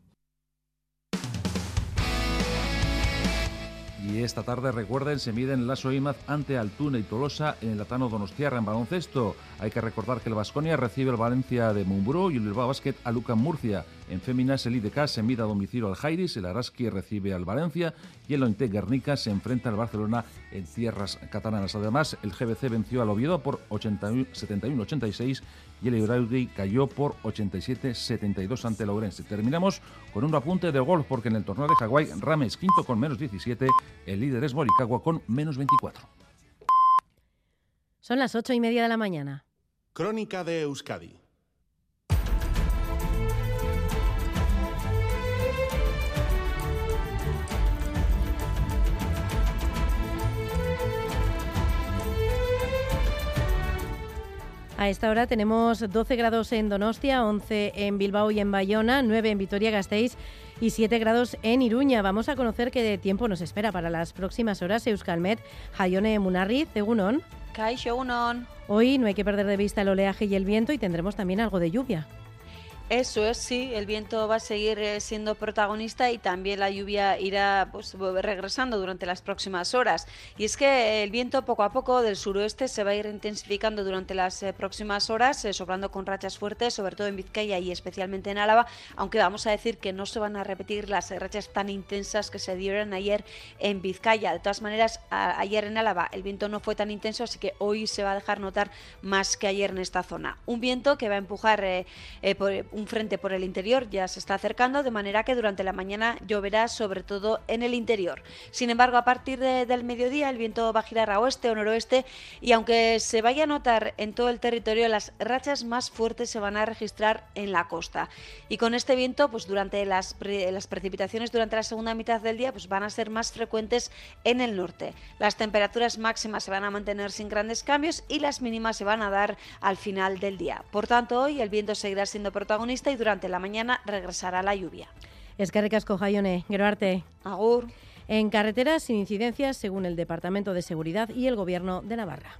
Y esta tarde, recuerden, se miden Lasso Imaz ante Altuna y Tolosa en el Latano Donostiarra en baloncesto. Hay que recordar que el Vasconia recibe el Valencia de Mumbrú y el Bilbao Basket a Luca Murcia. En féminas, el IDK se mide a domicilio al Jairis, el Araski recibe al Valencia y el Ointe Guernica se enfrenta al Barcelona en tierras catalanas. Además, el GBC venció al Oviedo por 71-86 y el Euraudi cayó por 87-72 ante el Ourense. Terminamos con un apunte de golf porque en el torneo de Hawái Rames quinto con menos 17, el líder es Morikawa con menos 24. Son las ocho y media de la mañana. Crónica de Euskadi A esta hora tenemos 12 grados en Donostia, 11 en Bilbao y en Bayona, 9 en Vitoria-Gasteiz y 7 grados en Iruña. Vamos a conocer qué tiempo nos espera para las próximas horas. Euskalmet, Jaione Munarri, Egunon. Kaixo, Hoy no hay que perder de vista el oleaje y el viento y tendremos también algo de lluvia. Eso es, sí, el viento va a seguir eh, siendo protagonista y también la lluvia irá pues, regresando durante las próximas horas. Y es que el viento poco a poco del suroeste se va a ir intensificando durante las eh, próximas horas, eh, soplando con rachas fuertes, sobre todo en Vizcaya y especialmente en Álava, aunque vamos a decir que no se van a repetir las rachas tan intensas que se dieron ayer en Vizcaya. De todas maneras, ayer en Álava el viento no fue tan intenso, así que hoy se va a dejar notar más que ayer en esta zona. Un viento que va a empujar por un frente por el interior ya se está acercando, de manera que durante la mañana lloverá sobre todo en el interior. Sin embargo, a partir del mediodía el viento va a girar a oeste o noroeste y aunque se vaya a notar en todo el territorio, las rachas más fuertes se van a registrar en la costa. Y con este viento, pues durante las, las precipitaciones durante la segunda mitad del día, pues van a ser más frecuentes en el norte. Las temperaturas máximas se van a mantener sin grandes cambios y las mínimas se van a dar al final del día. Por tanto, hoy el viento seguirá siendo protagonista y durante la mañana regresará la lluvia. Es que ricasco, Jaione. Gero arte. Agur. En carreteras sin incidencias, según el Departamento de Seguridad y el Gobierno de Navarra.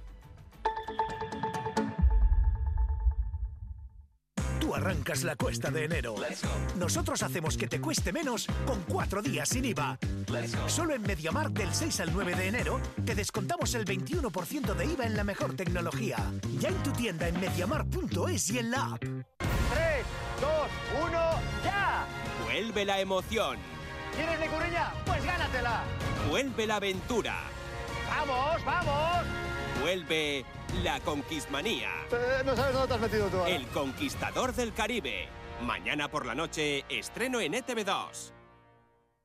Tú arrancas la cuesta de enero. Nosotros hacemos que te cueste menos con cuatro días sin IVA. Solo en MediaMarkt del 6 al 9 de enero te descontamos el 21% de IVA en la mejor tecnología. Ya en tu tienda en MediaMarkt.es y en la app. Vuelve la emoción. ¿Quieres licurilla? Pues gánatela. Vuelve la aventura. ¡Vamos, vamos! Vuelve la conquistmanía. Eh, no sabes dónde te has metido tú. El conquistador del Caribe. Mañana por la noche, estreno en ETV2.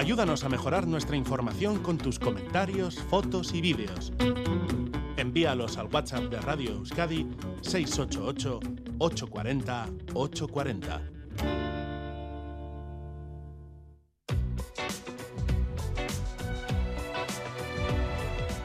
Ayúdanos a mejorar nuestra información con tus comentarios, fotos y vídeos. Envíalos al WhatsApp de Radio Euskadi 688 840 840.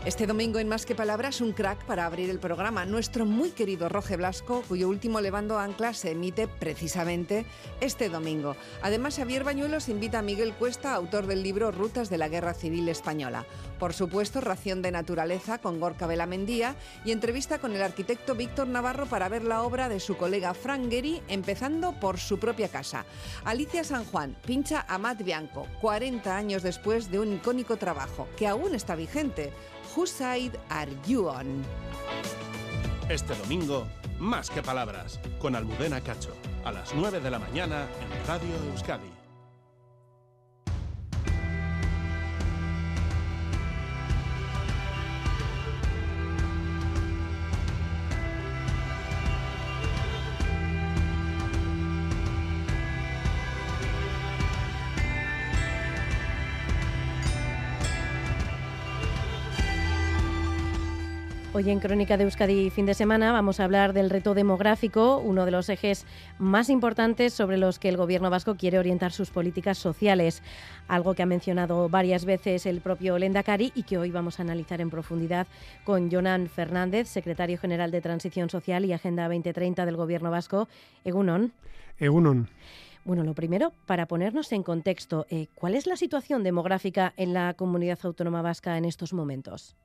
Este domingo en Más que Palabras, un crack para abrir el programa. Nuestro muy querido Roge Blasco, cuyo último Levando Ancla se emite precisamente este domingo. Además, Javier Bañuelos invita a Miguel Cuesta, autor del libro Rutas de la Guerra Civil Española. Por supuesto, Ración de Naturaleza con Gorka Velamendía y entrevista con el arquitecto Víctor Navarro para ver la obra de su colega Frank Gehry, empezando por su propia casa. Alicia San Juan pincha a Matt Bianco, 40 años después de un icónico trabajo, que aún está vigente. Whose Side Are You On? Este domingo, más que palabras, con Almudena Cacho, a las 9 de la mañana en Radio Euskadi. Hoy en Crónica de Euskadi fin de semana vamos a hablar del reto demográfico, uno de los ejes más importantes sobre los que el gobierno vasco quiere orientar sus políticas sociales, algo que ha mencionado varias veces el propio Lendakari y que hoy vamos a analizar en profundidad con Jonan Fernández, secretario general de Transición Social y Agenda 2030 del gobierno vasco. Egunon. Egunon. Bueno, lo primero, para ponernos en contexto, eh, ¿cuál es la situación demográfica en la comunidad autónoma vasca en estos momentos?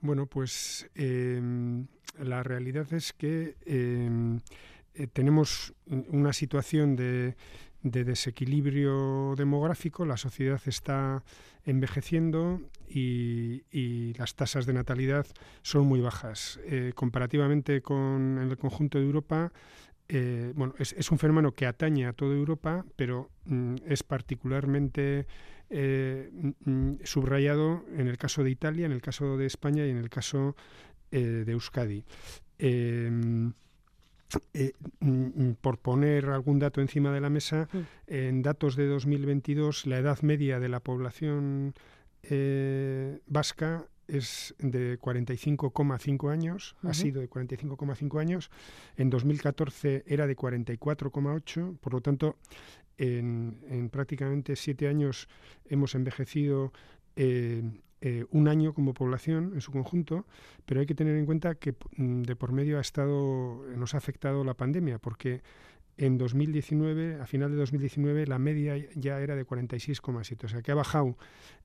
Bueno, pues em, la realidad es que em, eh, tenemos una situación de, desequilibrio demográfico, la sociedad está envejeciendo y, las tasas de natalidad son muy bajas. Eh, comparativamente con el conjunto de Europa, eh, bueno, es, un fenómeno que atañe a toda Europa, pero mm, es particularmente eh, mm, subrayado en el caso de Italia, en el caso de España y en el caso eh, de Euskadi. Em, mm, por poner algún dato encima de la mesa, en datos de 2022, la edad media de la población vasca es de 45,5 años, ha sido de 45,5 años, en 2014 era de 44,8, por lo tanto, en, prácticamente siete años hemos envejecido eh, eh, un año como población en su conjunto, pero hay que tener en cuenta que mm, de por medio ha estado, nos ha afectado la pandemia, porque en 2019, a final de 2019, la media ya era de 46,7. O sea que ha bajado,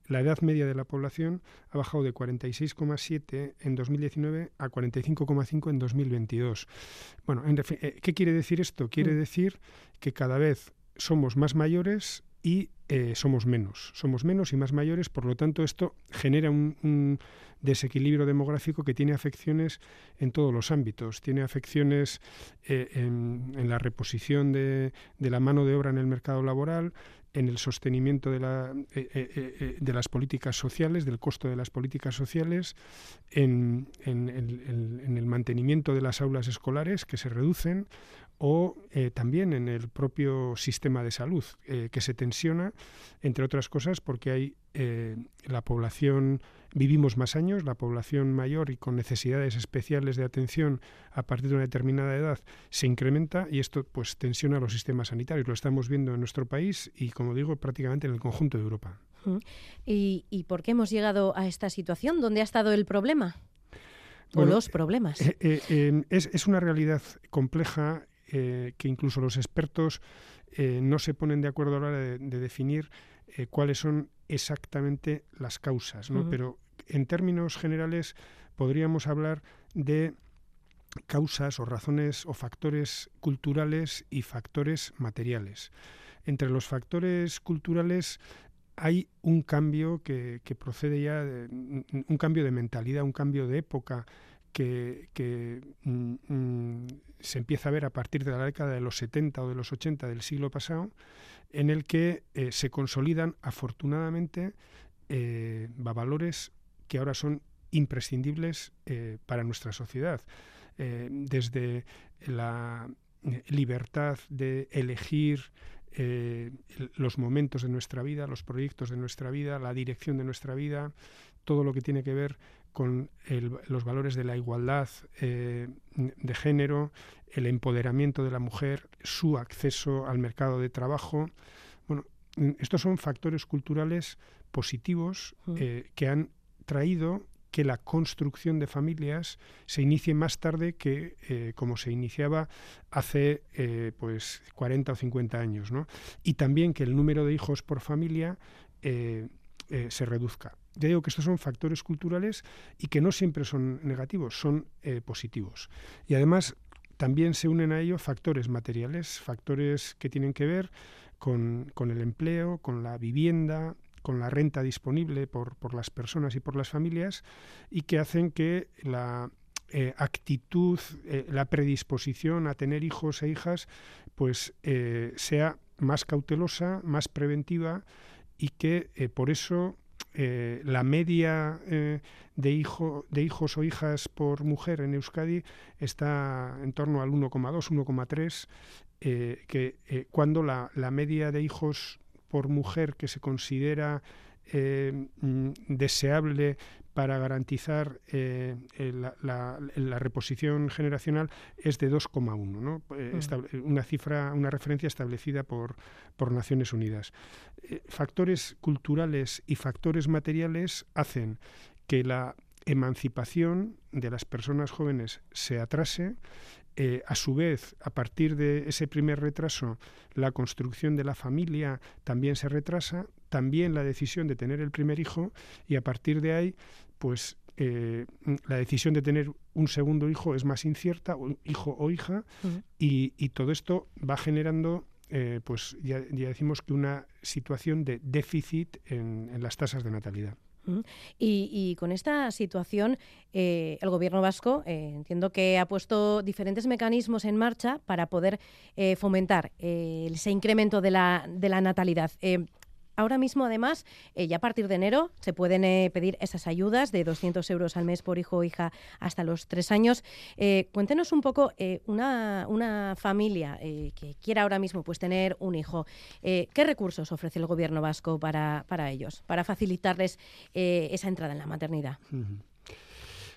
la edad media de la población ha bajado de 46,7 en 2019 a 45,5 en 2022. Bueno, en eh, ¿qué quiere decir esto? Quiere mm. decir que cada vez somos más mayores y eh, somos menos. Somos menos y más mayores, por lo tanto esto genera un, desequilibrio demográfico que tiene afecciones en todos los ámbitos. Tiene afecciones eh, en, la reposición de, la mano de obra en el mercado laboral, en el sostenimiento de, la, eh, de las políticas sociales, del costo de las políticas sociales, en el mantenimiento de las aulas escolares que se reducen o eh, también en el propio sistema de salud, eh, que se tensiona, entre otras cosas, porque hay eh, la población, vivimos más años, la población mayor y con necesidades especiales de atención a partir de una determinada edad se incrementa y esto pues tensiona los sistemas sanitarios. Lo estamos viendo en nuestro país y, como digo, prácticamente en el conjunto de Europa. ¿Y, por qué hemos llegado a esta situación? ¿Dónde ha estado el problema? o los problemas. es, es, una realidad compleja eh, que incluso los expertos eh, no se ponen de acuerdo a la hora de, definir eh, cuáles son exactamente las causas, ¿no? Pero en términos generales podríamos hablar de causas o razones o factores culturales y factores materiales. Entre los factores culturales hay un cambio que, procede ya, de, un cambio de mentalidad, un cambio de época que, mm, mm, se empieza a ver a partir de la década de los 70 o de los 80 del siglo pasado, en el que eh, se consolidan afortunadamente eh, valores que ahora son imprescindibles eh, para nuestra sociedad. desde la libertad de elegir los momentos de nuestra vida, los proyectos de nuestra vida, la dirección de nuestra vida, todo lo que tiene que ver con los valores de la igualdad eh, de género, el empoderamiento de la mujer, su acceso al mercado de trabajo. Bueno, estos son factores culturales positivos mm. eh, que han traído que la construcción de familias se inicie más tarde que eh, como se iniciaba hace pues 40 o 50 años, ¿no? Y también que el número de hijos por familia se reduzca. Ya digo que estos son factores culturales y que no siempre son negativos, son eh, positivos. Y además también se unen a ello factores materiales, factores que tienen que ver con, el empleo, con la vivienda, con la renta disponible por, las personas y por las familias y que hacen que la eh, actitud, eh, la predisposición a tener hijos e hijas, pues sea más cautelosa, más preventiva y que por eso eh, la media eh, de, hijo, de hijos o hijas por mujer en Euskadi está en torno al 1,2, 1,3, eh, que cuando la, la, media de hijos por mujer que se considera mm, deseable para garantizar eh, la, la, reposición generacional es de 2,1, ¿no? Mm. una cifra, una referencia establecida por, por Naciones Unidas. factores culturales y factores materiales hacen que la emancipación de las personas jóvenes se atrase eh, a su vez, a partir de ese primer retraso, la construcción de la familia también se retrasa, también la decisión de tener el primer hijo y a partir de ahí, pues eh, la decisión de tener un segundo hijo es más incierta, hijo o hija, y, todo esto va generando eh, pues ya, decimos que una situación de déficit en las tasas de natalidad. Y, con esta situación, eh, el Gobierno vasco eh, entiendo que ha puesto diferentes mecanismos en marcha para poder eh, fomentar ese incremento de la, de la natalidad. Ahora mismo, además, eh, ya a partir de enero se pueden eh, pedir esas ayudas de 200 euros al mes por hijo o hija hasta los tres años. Eh, cuéntenos un poco una, una, familia que quiera ahora mismo pues, tener un hijo. ¿Qué recursos ofrece el Gobierno vasco para, para ellos, para facilitarles esa entrada en la maternidad?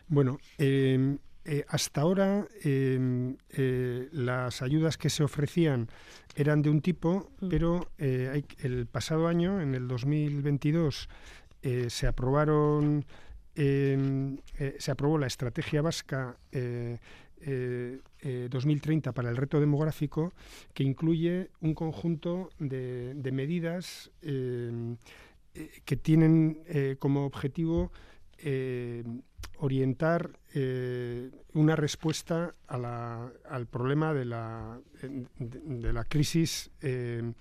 Bueno, em, eh, hasta ahora em, eh, las ayudas que se ofrecían eran de un tipo, mm. pero eh, el pasado año, en el 2022, se aprobaron em, se aprobó la estrategia vasca 2030 para el reto demográfico, que incluye un conjunto de, de medidas em, que tienen como objetivo orientar eh, una respuesta al problema de la, de, la crisis eh,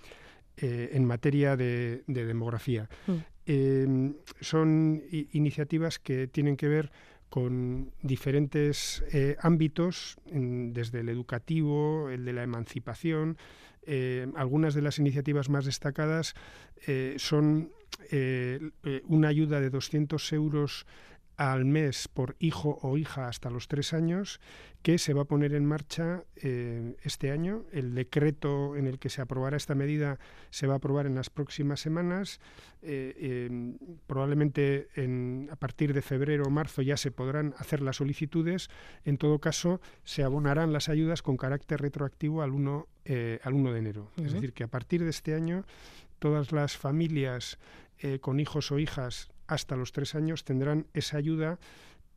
eh, en materia de, demografía. Mm. son iniciativas que tienen que ver con diferentes ámbitos, desde el educativo, el de la emancipación. algunas de las iniciativas más destacadas son una ayuda de 200 euros al mes por hijo o hija hasta los tres años, que se va a poner en marcha eh, este año. El decreto en el que se aprobará esta medida se va a aprobar en las próximas semanas. Eh, em, probablemente a partir de febrero o marzo ya se podrán hacer las solicitudes. En todo caso, se abonarán las ayudas con carácter retroactivo al 1, eh, al 1 de enero. Es decir, que a partir de este año todas las familias con hijos o hijas hasta los tres años tendrán esa ayuda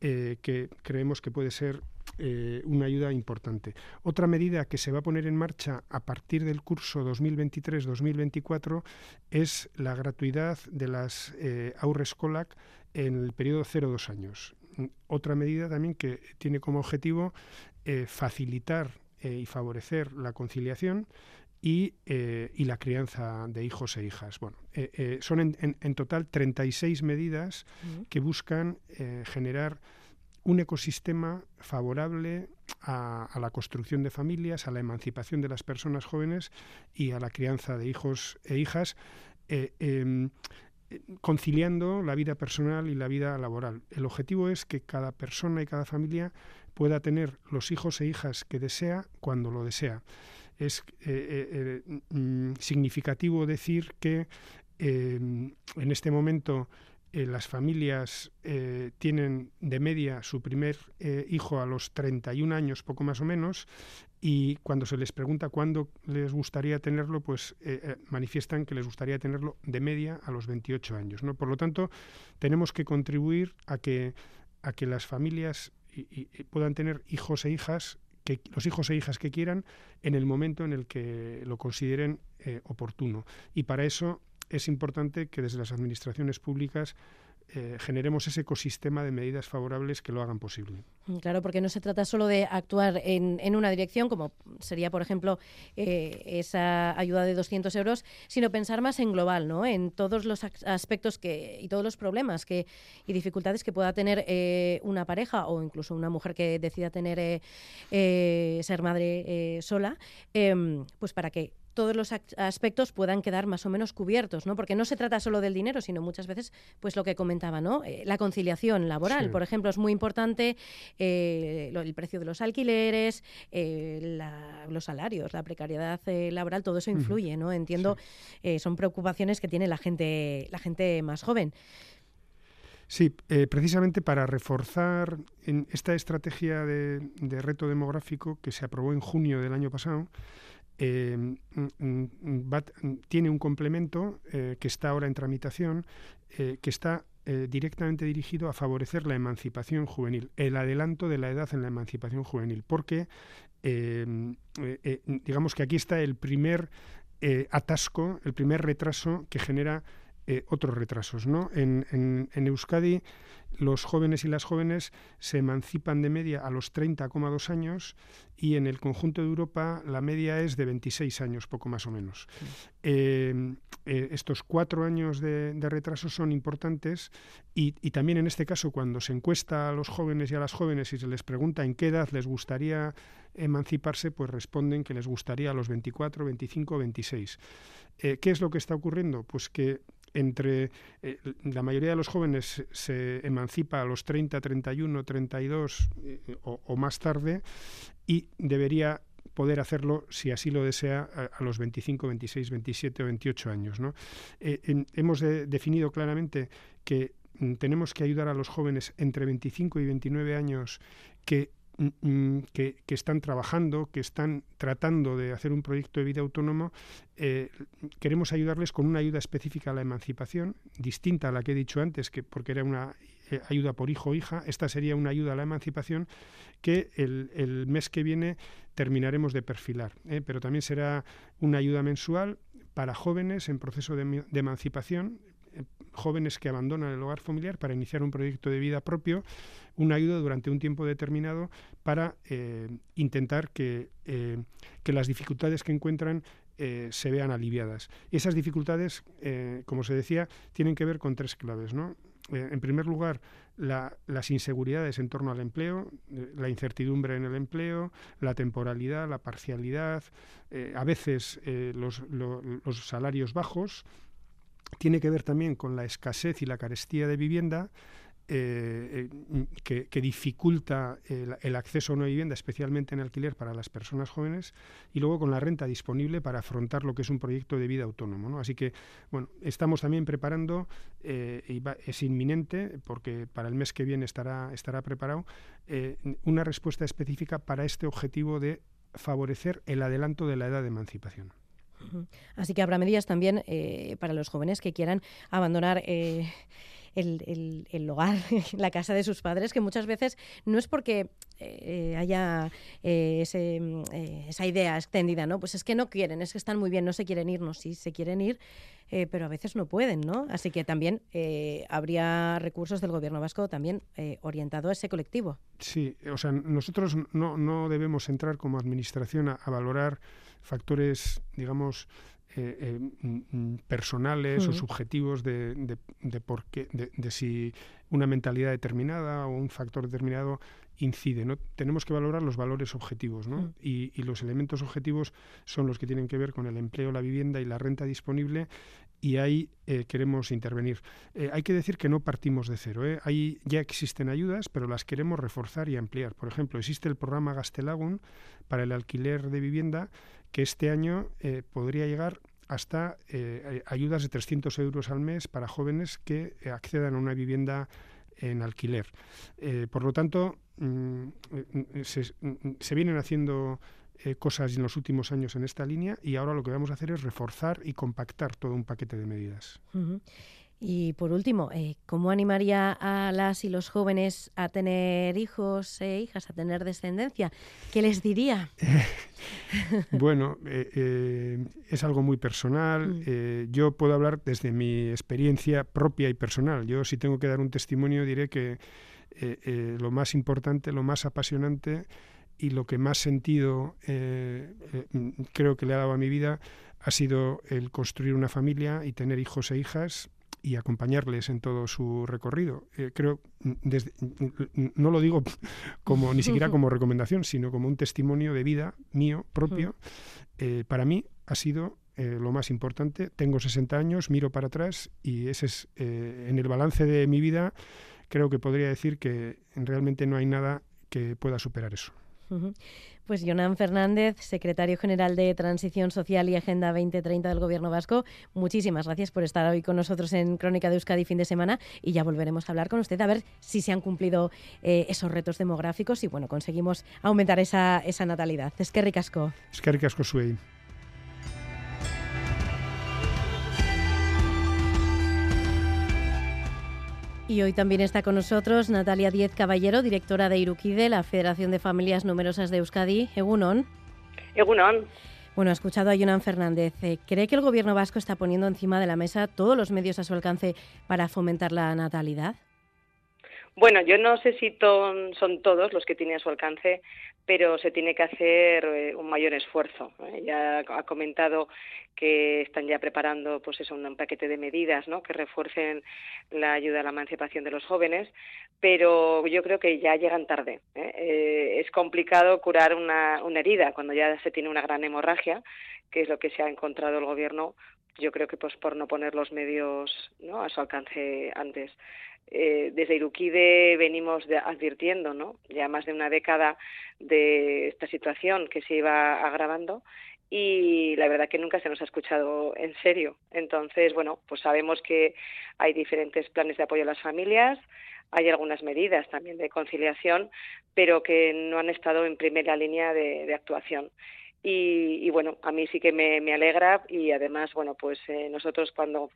eh, que creemos que puede ser eh, una ayuda importante. Otra medida que se va a poner en marcha a partir del curso 2023-2024 es la gratuidad de las eh, Aurrescolac en el periodo 0-2 años. Otra medida también que tiene como objetivo eh, facilitar y favorecer la conciliación eh, y, la crianza de hijos e hijas. Bueno, eh, eh, son en, total 36 medidas que buscan generar un ecosistema favorable a, la construcción de familias, a la emancipación de las personas jóvenes y a la crianza de hijos e hijas, em, conciliando la vida personal y la vida laboral. El objetivo es que cada persona y cada familia pueda tener los hijos e hijas que desea cuando lo desea es eh, eh, eh, mm, significativo decir que em, en este momento las familias tienen de media su primer hijo a los 31 años, poco más o menos, y cuando se les pregunta cuándo les gustaría tenerlo, pues manifiestan que les gustaría tenerlo de media a los 28 años. Por lo tanto, tenemos que contribuir a que, a que las familias puedan tener hijos e hijas que los hijos e hijas que quieran en el momento en el que lo consideren eh, oportuno. Y para eso es importante que desde las administraciones públicas eh, generemos ese ecosistema de medidas favorables que lo hagan posible. Mm, claro, porque no se trata solo de actuar en, una dirección, como sería, por ejemplo, eh, esa ayuda de 200 euros, sino pensar más en global, ¿no? En todos los aspectos que, y todos los problemas que, y dificultades que pueda tener eh, una pareja o incluso una mujer que decida tener ser madre sola, em, pues para que todos los aspectos puedan quedar más o menos cubiertos, ¿no? Porque no se trata solo del dinero, sino muchas veces, pues lo que comentaba, ¿no? Eh, la conciliación laboral, por ejemplo, es muy importante eh, el precio de los alquileres, eh, los salarios, la precariedad laboral, todo eso influye, ¿no? Entiendo, son preocupaciones que tiene la gente, la gente más joven. Sí, eh, precisamente para reforzar en esta estrategia de, reto demográfico que se aprobó en junio del año pasado, eh, mm, mm, tiene un complemento eh, que está ahora en tramitación, que está directamente dirigido a favorecer la emancipación juvenil, el adelanto de la edad en la emancipación juvenil, porque digamos que aquí está el primer atasco, el primer retraso que genera eh, otros retrasos. ¿no? En, Euskadi los jóvenes y las jóvenes se emancipan de media a los 30,2 años y en el conjunto de Europa la media es de 26 años, poco más o menos. Eh, eh, estos cuatro años de, retraso son importantes y, y, también en este caso cuando se encuesta a los jóvenes y a las jóvenes y se les pregunta en qué edad les gustaría emanciparse, pues responden que les gustaría a los 24, 25, 26. ¿Qué es lo que está ocurriendo? Pues que entre eh, la mayoría de los jóvenes se emancipa a los 30, 31, 32 o, más tarde y debería poder hacerlo, si así lo desea, a, los 25, 26, 27 o 28 años. Eh, hemos definido claramente que mm, tenemos que ayudar a los jóvenes entre 25 y 29 años que Mm, mm, que, están trabajando, que están tratando de hacer un proyecto de vida autónomo, eh, queremos ayudarles con una ayuda específica a la emancipación, distinta a la que he dicho antes, que porque era una eh, ayuda por hijo o hija, esta sería una ayuda a la emancipación que el, mes que viene terminaremos de perfilar, ¿eh? pero también será una ayuda mensual para jóvenes en proceso de, de emancipación, jóvenes que abandonan el hogar familiar para iniciar un proyecto de vida propio, una ayuda durante un tiempo determinado para eh, intentar que, eh, que, las dificultades que encuentran eh, se vean aliviadas. Esas dificultades, como se decía, tienen que ver con tres claves. ¿no? en primer lugar, las inseguridades en torno al empleo, la incertidumbre en el empleo, la temporalidad, la parcialidad, a veces los, los salarios bajos, tiene que ver también con la escasez y la carestía de vivienda, eh, eh, que, dificulta el, acceso a una vivienda, especialmente en alquiler para las personas jóvenes, y luego con la renta disponible para afrontar lo que es un proyecto de vida autónomo. Así que, bueno, estamos también preparando, eh, y es inminente, porque para el mes que viene estará, estará preparado, una respuesta específica para este objetivo de favorecer el adelanto de la edad de emancipación. Así que habrá medidas también eh, para los jóvenes que quieran abandonar. Eh, el, hogar, la casa de sus padres, que muchas veces no es porque eh, haya esa idea extendida, ¿no? Pues es que no quieren, es que están muy bien, no se quieren ir, no, sí, se quieren ir, pero a veces no pueden, ¿no? Así que también habría recursos del gobierno vasco también orientado a ese colectivo. Sí, o sea, nosotros no, no debemos entrar como administración a valorar factores, digamos, eh, eh, mm, mm, personales o subjetivos de, de, por qué, de, si una mentalidad determinada o un factor determinado incide. ¿no? Tenemos que valorar los valores objetivos ¿no? y, y, los elementos objetivos son los que tienen que ver con el empleo, la vivienda y la renta disponible y ahí eh, queremos intervenir. hay que decir que no partimos de cero. Ahí ya existen ayudas, pero las queremos reforzar y ampliar. Por ejemplo, existe el programa Gastelagun para el alquiler de vivienda que este año eh, podría llegar hasta eh, ayudas de 300 euros al mes para jóvenes que eh, accedan a una vivienda en alquiler. por lo tanto, mm, se, mm, se, vienen haciendo cosas en los últimos años en esta línea y ahora lo que vamos a hacer es reforzar y compactar todo un paquete de medidas. Y por último, eh, ¿cómo animaría a las y los jóvenes a tener hijos e hijas, a tener descendencia? ¿Qué les diría? bueno, eh, eh, es algo muy personal. Mm. yo puedo hablar desde mi experiencia propia y personal. Yo si tengo que dar un testimonio diré que lo más importante, lo más apasionante y lo que más sentido creo que le ha dado a mi vida ha sido el construir una familia y tener hijos e hijas y acompañarles en todo su recorrido. Eh, creo, mm, desde, mm, mm, no lo digo como ni siquiera como recomendación, sino como un testimonio de vida mío propio. Eh, para mí ha sido eh, lo más importante. Tengo 60 años, miro para atrás y ese es en el balance de mi vida. Creo que podría decir que realmente no hay nada que pueda superar eso. Pues Jonan Fernández, secretario general de Transición Social y Agenda 2030 del Gobierno Vasco, muchísimas gracias por estar hoy con nosotros en Crónica de Euskadi fin de semana y ya volveremos a hablar con usted a ver si se han cumplido eh, esos retos demográficos y bueno, conseguimos aumentar esa, esa natalidad. Es que ricasco. Es que ricasco, Suey. Y hoy también está con nosotros Natalia Diez Caballero, directora de Iruquide, la Federación de Familias Numerosas de Euskadi. Egunon. Egunon. Bueno, ha escuchado a Jonan Fernández. Eh, ¿Cree que el gobierno vasco está poniendo encima de la mesa todos los medios a su alcance para fomentar la natalidad? Bueno, yo no sé si son todos los que tiene a su alcance, pero se tiene que hacer eh, un mayor esfuerzo. ¿eh? Ya ha comentado que están ya preparando pues eso, un paquete de medidas ¿no? que refuercen la ayuda a la emancipación de los jóvenes, pero yo creo que ya llegan tarde. ¿eh? es complicado curar una, una herida cuando ya se tiene una gran hemorragia, que es lo que se ha encontrado el gobierno yo creo que pues por no poner los medios ¿no? a su alcance antes. Eh, desde Iruquide venimos advirtiendo ¿no? ya más de una década de esta situación que se iba agravando y la verdad que nunca se nos ha escuchado en serio. Entonces, bueno, pues sabemos que hay diferentes planes de apoyo a las familias, hay algunas medidas también de conciliación, pero que no han estado en primera línea de, actuación. Y, bueno, a mí sí que me, alegra y además, bueno, pues eh, nosotros cuando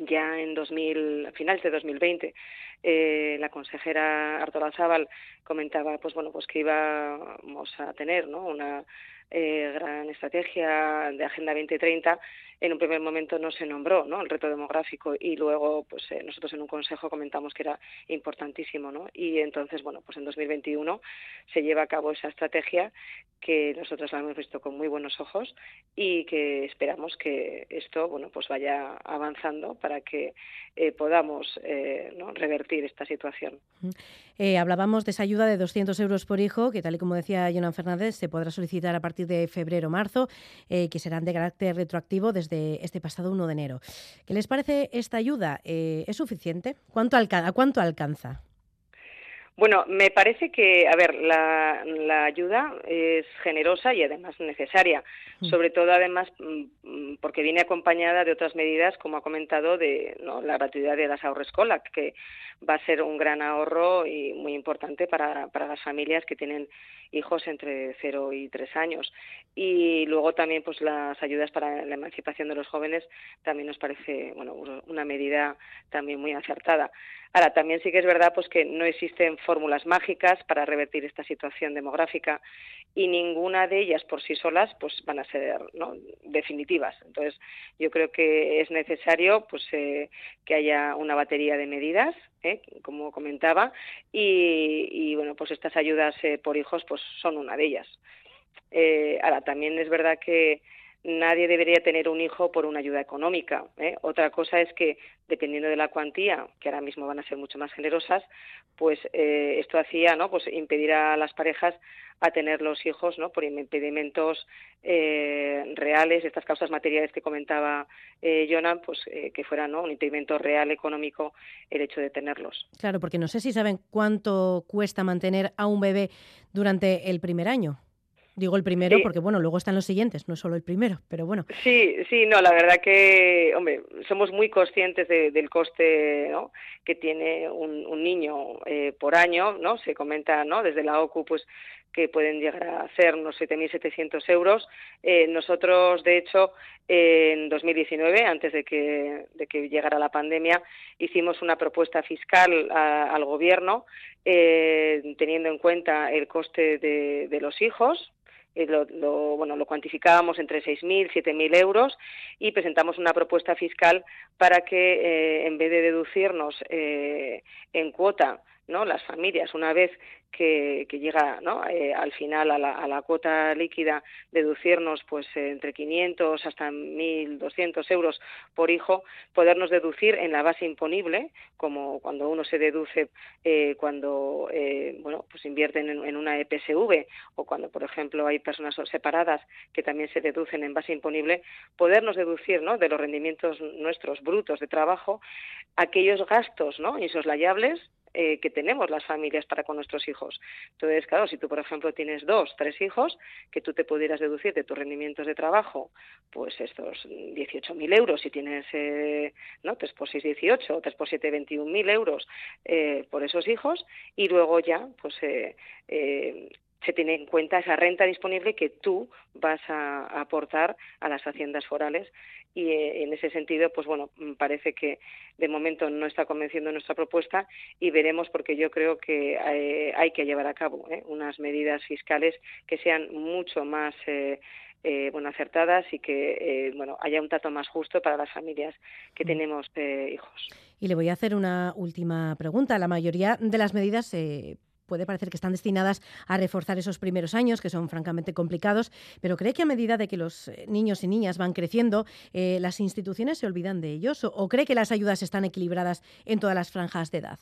ya en 2000, a finales de 2020, eh, la consejera Artola Zaval comentaba, pues bueno, pues que íbamos a tener, ¿no? Una eh, gran estrategia de Agenda 2030 en un primer momento no se nombró ¿no? el reto demográfico y luego pues eh, nosotros en un consejo comentamos que era importantísimo ¿no? y entonces bueno pues en 2021 se lleva a cabo esa estrategia que nosotros la hemos visto con muy buenos ojos y que esperamos que esto bueno pues vaya avanzando para que eh, podamos eh, revertir esta situación. hablábamos de esa ayuda de 200 euros por hijo que tal y como decía Jonan Fernández se podrá solicitar a partir de febrero marzo que serán de carácter retroactivo desde este pasado 1 de enero. ¿Qué les parece esta ayuda? Eh, ¿Es suficiente? ¿Cuánto ¿A cuánto alcanza? Bueno, me parece que, a ver, la, ayuda es generosa y además necesaria. Sobre todo además mm, mm, porque viene acompañada de otras medidas, como ha comentado, de ¿no? la gratuidad de las ahorrescola, que va a ser un gran ahorro y muy importante para, para las familias que tienen hijos entre 0 y 3 años. Y luego también pues las ayudas para la emancipación de los jóvenes también nos parece bueno, una medida también muy acertada. Ahora, también sí que es verdad pues que no existen fórmulas mágicas para revertir esta situación demográfica y ninguna de ellas por sí solas pues van a ser ¿no? definitivas. Entonces, yo creo que es necesario pues eh, que haya una batería de medidas ¿eh? como comentaba, y, bueno, pues estas ayudas eh, por hijos pues son una de ellas. Eh, ahora, también es verdad que nadie debería tener un hijo por una ayuda económica. Otra cosa es que, dependiendo de la cuantía, que ahora mismo van a ser mucho más generosas, pues esto hacía, ¿no? Pues impedir a las parejas a tener los hijos ¿no? por impedimentos eh, reales, estas causas materiales que comentaba eh, Jonan, pues eh, que fuera un impedimento real económico el hecho de tenerlos. Claro, porque no sé si saben cuánto cuesta mantener a un bebé durante el primer año. Digo el primero porque, bueno, luego están los siguientes, no solo el primero, pero bueno. Sí, sí, no, la verdad que, hombre, somos muy conscientes del coste ¿no? que tiene un, un niño eh, por año, ¿no? Se comenta, ¿no? Desde la OCU, pues que pueden llegar a ser unos 7.700 euros. Eh, nosotros, de hecho, en 2019, antes de que, de que llegara la pandemia, hicimos una propuesta fiscal al Gobierno, eh, teniendo en cuenta el coste de, los hijos, eh, lo, bueno, lo cuantificábamos entre 6.000 y 7.000 euros y presentamos una propuesta fiscal para que, eh, en vez de deducirnos en cuota ¿no? las familias, una vez que, llega ¿no? Eh, al final a la, cuota líquida deducirnos pues entre 500 hasta 1.200 euros por hijo, podernos deducir en la base imponible, como cuando uno se deduce eh, cuando eh, bueno pues invierten en, una EPSV o cuando por ejemplo hay personas separadas que también se deducen en base imponible, podernos deducir ¿no? de los rendimientos nuestros brutos de trabajo aquellos gastos ¿no? insoslayables eh, que tenemos las familias para con nuestros hijos. Entonces, claro, si tú, por ejemplo, tienes dos, tres hijos, que tú te pudieras deducir de tus rendimientos de trabajo, pues estos 18.000 euros, si tienes, eh, ¿no? 3 por 6, 18, o 3 por 7, 21.000 euros eh, por esos hijos, y luego ya, pues, eh, eh, se tiene en cuenta esa renta disponible que tú vas a, a aportar a las haciendas forales y eh, en ese sentido pues bueno mm, parece que de momento no está convenciendo nuestra propuesta y veremos porque yo creo que eh, hay que llevar a cabo ¿eh? unas medidas fiscales que sean mucho más eh, bueno acertadas y que bueno haya un trato más justo para las familias que tenemos eh, hijos. Y le voy a hacer una última pregunta. La mayoría de las medidas puede parecer que están destinadas a reforzar esos primeros años, que son francamente complicados, pero ¿cree que a medida de que los eh, niños y niñas van creciendo, eh, las instituciones se olvidan de ellos? ¿O, cree que las ayudas están equilibradas en todas las franjas de edad?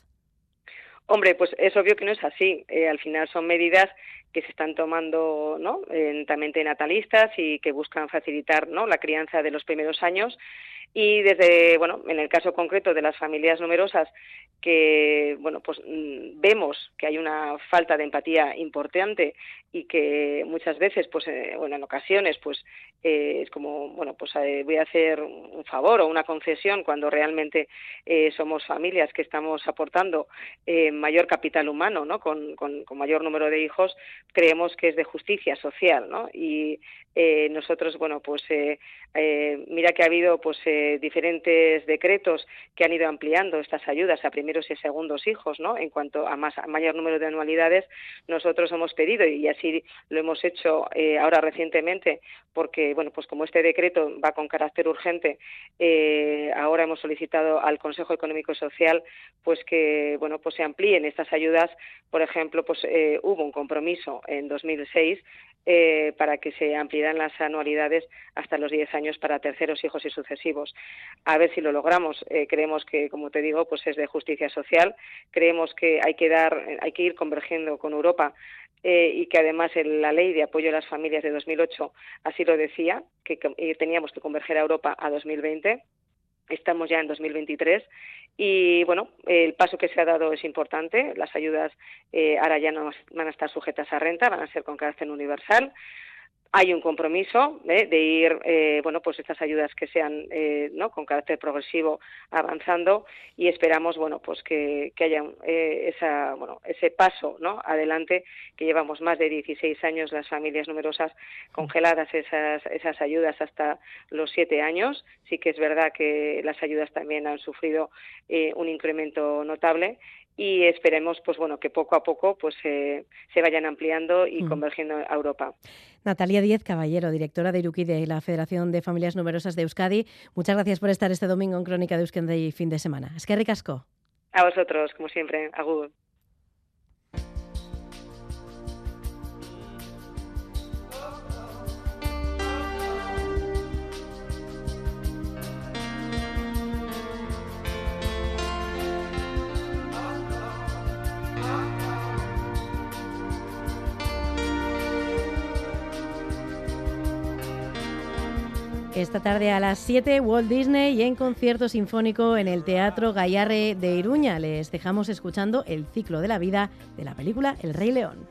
Hombre, pues es obvio que no es así. Eh, al final son medidas que se están tomando ¿no? lentamente natalistas y que buscan facilitar ¿no? la crianza de los primeros años y desde bueno en el caso concreto de las familias numerosas que bueno pues mm, vemos que hay una falta de empatía importante y que muchas veces pues eh, bueno en ocasiones pues eh, es como bueno pues eh, voy a hacer un favor o una concesión cuando realmente somos familias que estamos aportando mayor capital humano no con, con mayor número de hijos creemos que es de justicia social no y eh, nosotros bueno pues eh, eh, mira que ha habido pues diferentes decretos que han ido ampliando estas ayudas a primeros y segundos hijos no en cuanto a más a mayor número de anualidades nosotros hemos pedido y así lo hemos hecho ahora recientemente porque bueno pues como este decreto va con carácter urgente ahora hemos solicitado al Consejo Económico y Social pues que bueno pues se amplíen estas ayudas. Por ejemplo pues hubo un compromiso en 2006 eh, para que se ampliaran las anualidades hasta los 10 años para terceros hijos y sucesivos. A ver si lo logramos. Eh, creemos que, como te digo, pues es de justicia social. Creemos que hay que dar, hay que ir convergiendo con Europa eh, y que además la ley de apoyo a las familias de 2008 así lo decía, que eh, teníamos que converger a Europa a 2020 estamos ya en 2023 y bueno el paso que se ha dado es importante. Las ayudas eh, ahora ya no van a estar sujetas a renta van a ser con carácter universal hay un compromiso ¿eh? de ir eh, bueno pues estas ayudas que sean eh, no con carácter progresivo avanzando y esperamos bueno pues que, haya eh, esa bueno ese paso no adelante que llevamos más de 16 años las familias numerosas congeladas esas esas ayudas hasta los siete años. Sí que es verdad que las ayudas también han sufrido eh, un incremento notable y esperemos pues bueno que poco a poco pues eh, se vayan ampliando y Mm. convergiendo a Europa. Natalia Díez Caballero, directora de Iruki de la Federación de Familias Numerosas de Euskadi. Muchas gracias por estar este domingo en Crónica de Euskadi fin de semana. Es que ricasco. A vosotros, como siempre, agur. Esta tarde a las 7, Walt Disney y en concierto sinfónico en el Teatro Gallarre de Iruña. Les dejamos escuchando el ciclo de la vida de la película El Rey León.